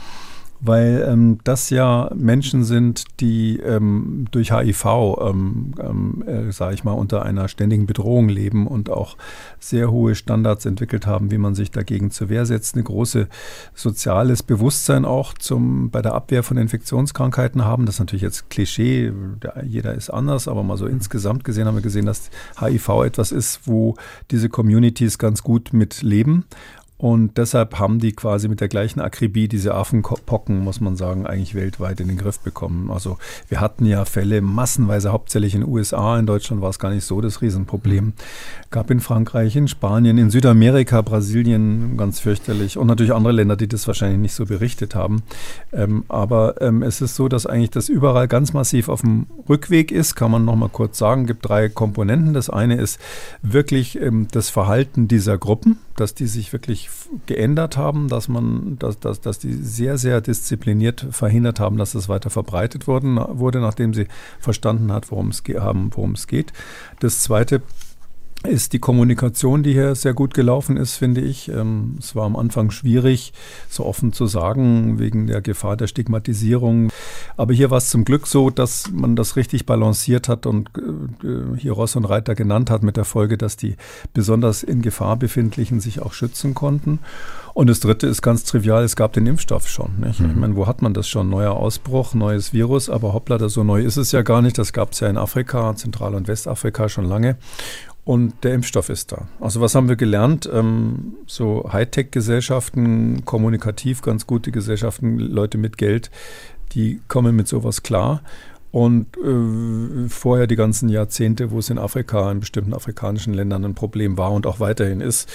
weil ähm, das ja Menschen sind, die ähm, durch HIV, ähm, ähm, äh, sage ich mal, unter einer ständigen Bedrohung leben und auch sehr hohe Standards entwickelt haben, wie man sich dagegen zur Wehr setzt, ein großes soziales Bewusstsein auch zum, bei der Abwehr von Infektionskrankheiten haben. Das ist natürlich jetzt Klischee, der, jeder ist anders, aber mal so insgesamt gesehen haben wir gesehen, dass HIV etwas ist, wo diese Communities ganz gut mit leben und deshalb haben die quasi mit der gleichen Akribie diese Affenpocken, muss man sagen, eigentlich weltweit in den Griff bekommen. Also wir hatten ja Fälle massenweise, hauptsächlich in den USA. In Deutschland war es gar nicht so das Riesenproblem. Gab in Frankreich, in Spanien, in Südamerika, Brasilien ganz fürchterlich und natürlich andere Länder, die das wahrscheinlich nicht so berichtet haben. Ähm, aber ähm, es ist so, dass eigentlich das überall ganz massiv auf dem Rückweg ist, kann man nochmal kurz sagen. Gibt drei Komponenten. Das eine ist wirklich ähm, das Verhalten dieser Gruppen, dass die sich wirklich geändert haben, dass man, dass, dass, dass die sehr, sehr diszipliniert verhindert haben, dass es weiter verbreitet worden, wurde, nachdem sie verstanden hat, worum es geht. Das zweite ist die Kommunikation, die hier sehr gut gelaufen ist, finde ich. Ähm, es war am Anfang schwierig, so offen zu sagen, wegen der Gefahr der Stigmatisierung. Aber hier war es zum Glück so, dass man das richtig balanciert hat und äh, hier Ross und Reiter genannt hat, mit der Folge, dass die besonders in Gefahr befindlichen sich auch schützen konnten. Und das Dritte ist ganz trivial, es gab den Impfstoff schon. Nicht? Mhm. Ich meine, wo hat man das schon? Neuer Ausbruch, neues Virus, aber hoppla, so neu ist es ja gar nicht. Das gab es ja in Afrika, Zentral- und Westafrika schon lange. Und der Impfstoff ist da. Also was haben wir gelernt? Ähm, so Hightech-Gesellschaften, kommunikativ ganz gute Gesellschaften, Leute mit Geld, die kommen mit sowas klar. Und äh, vorher die ganzen Jahrzehnte, wo es in Afrika, in bestimmten afrikanischen Ländern ein Problem war und auch weiterhin ist,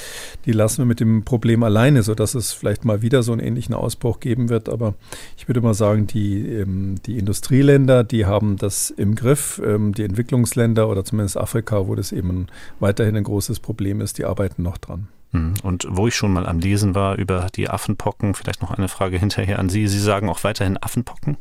die lassen wir mit dem Problem alleine, sodass es vielleicht mal wieder so einen ähnlichen Ausbruch geben wird. Aber ich würde mal sagen, die, ähm, die Industrieländer, die haben das im Griff. Ähm, die Entwicklungsländer oder zumindest Afrika, wo das eben weiterhin ein großes Problem ist, die arbeiten noch dran. Hm. Und wo ich schon mal am Lesen war über die Affenpocken, vielleicht noch eine Frage hinterher an Sie. Sie sagen auch weiterhin Affenpocken?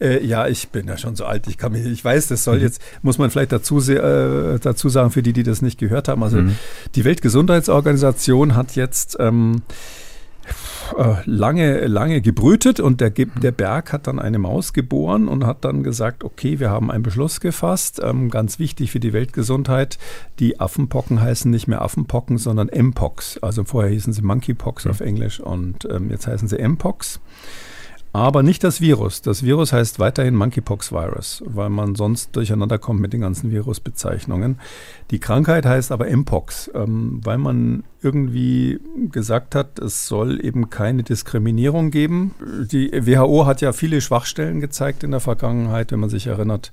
Äh, ja, ich bin ja schon so alt. Ich kann mich, ich weiß, das soll mhm. jetzt, muss man vielleicht dazu, äh, dazu sagen, für die, die das nicht gehört haben. Also mhm. die Weltgesundheitsorganisation hat jetzt ähm, äh, lange, lange gebrütet und der, der Berg hat dann eine Maus geboren und hat dann gesagt, okay, wir haben einen Beschluss gefasst, ähm, ganz wichtig für die Weltgesundheit, die Affenpocken heißen nicht mehr Affenpocken, sondern Mpox. Also vorher hießen sie Monkeypox mhm. auf Englisch und ähm, jetzt heißen sie Mpox aber nicht das Virus. Das Virus heißt weiterhin Monkeypox-Virus, weil man sonst durcheinander kommt mit den ganzen Virusbezeichnungen. Die Krankheit heißt aber Mpox, ähm, weil man irgendwie gesagt hat, es soll eben keine Diskriminierung geben. Die WHO hat ja viele Schwachstellen gezeigt in der Vergangenheit, wenn man sich erinnert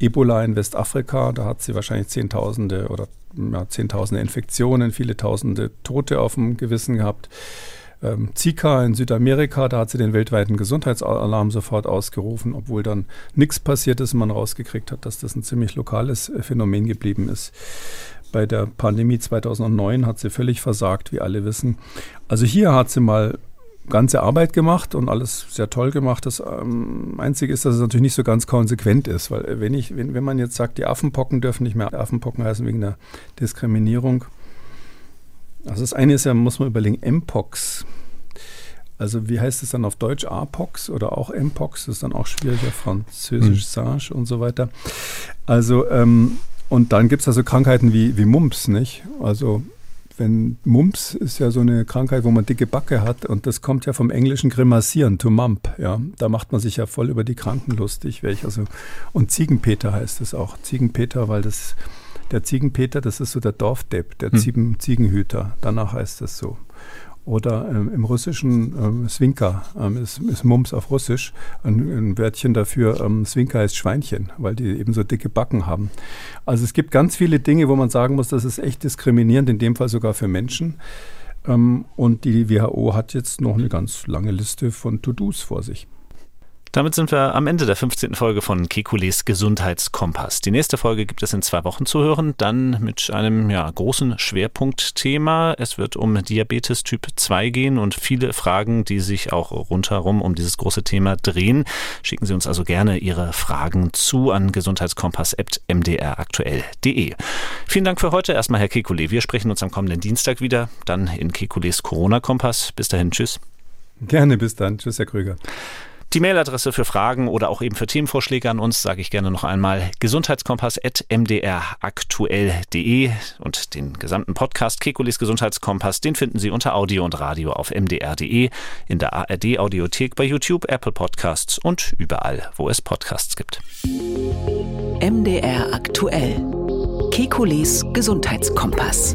Ebola in Westafrika, da hat sie wahrscheinlich Zehntausende oder ja, Zehntausende Infektionen, viele Tausende Tote auf dem Gewissen gehabt. Ähm, Zika in Südamerika, da hat sie den weltweiten Gesundheitsalarm sofort ausgerufen, obwohl dann nichts passiert ist und man rausgekriegt hat, dass das ein ziemlich lokales Phänomen geblieben ist. Bei der Pandemie 2009 hat sie völlig versagt, wie alle wissen. Also hier hat sie mal ganze Arbeit gemacht und alles sehr toll gemacht. Das ähm, Einzige ist, dass es natürlich nicht so ganz konsequent ist, weil äh, wenn, ich, wenn, wenn man jetzt sagt, die Affenpocken dürfen nicht mehr Affenpocken heißen wegen der Diskriminierung. Also das eine ist ja, muss man überlegen, Mpox. Also wie heißt es dann auf Deutsch? Apox oder auch Mpox? Das ist dann auch schwieriger, Französisch, hm. Sage und so weiter. Also ähm, und dann gibt es also Krankheiten wie, wie Mumps, nicht? Also wenn Mumps ist ja so eine Krankheit, wo man dicke Backe hat und das kommt ja vom englischen grimassieren, to mump, ja. Da macht man sich ja voll über die Kranken lustig, welch also und Ziegenpeter heißt es auch. Ziegenpeter, weil das der Ziegenpeter, das ist so der Dorfdepp, der hm. Ziegenhüter. Danach heißt das so. Oder ähm, im Russischen ähm, Swinka ähm, ist, ist, Mums auf Russisch. Ein, ein Wörtchen dafür, ähm, Swinka ist Schweinchen, weil die eben so dicke Backen haben. Also es gibt ganz viele Dinge, wo man sagen muss, das ist echt diskriminierend, in dem Fall sogar für Menschen. Ähm, und die WHO hat jetzt noch eine ganz lange Liste von To-Dos vor sich. Damit sind wir am Ende der 15. Folge von Kekules Gesundheitskompass. Die nächste Folge gibt es in zwei Wochen zu hören, dann mit einem ja, großen Schwerpunktthema. Es wird um Diabetes Typ 2 gehen und viele Fragen, die sich auch rundherum um dieses große Thema drehen. Schicken Sie uns also gerne Ihre Fragen zu an gesundheitskompass.mdraktuell.de. Vielen Dank für heute. Erstmal Herr Kekule. Wir sprechen uns am kommenden Dienstag wieder, dann in Kekules Corona-Kompass. Bis dahin, tschüss. Gerne, bis dann. Tschüss, Herr Krüger. Die Mailadresse für Fragen oder auch eben für Themenvorschläge an uns sage ich gerne noch einmal gesundheitskompass.mdraktuell.de und den gesamten Podcast Kekulis Gesundheitskompass, den finden Sie unter Audio und Radio auf mdr.de, in der ARD Audiothek, bei YouTube, Apple Podcasts und überall, wo es Podcasts gibt. MDR aktuell. Kekulis Gesundheitskompass.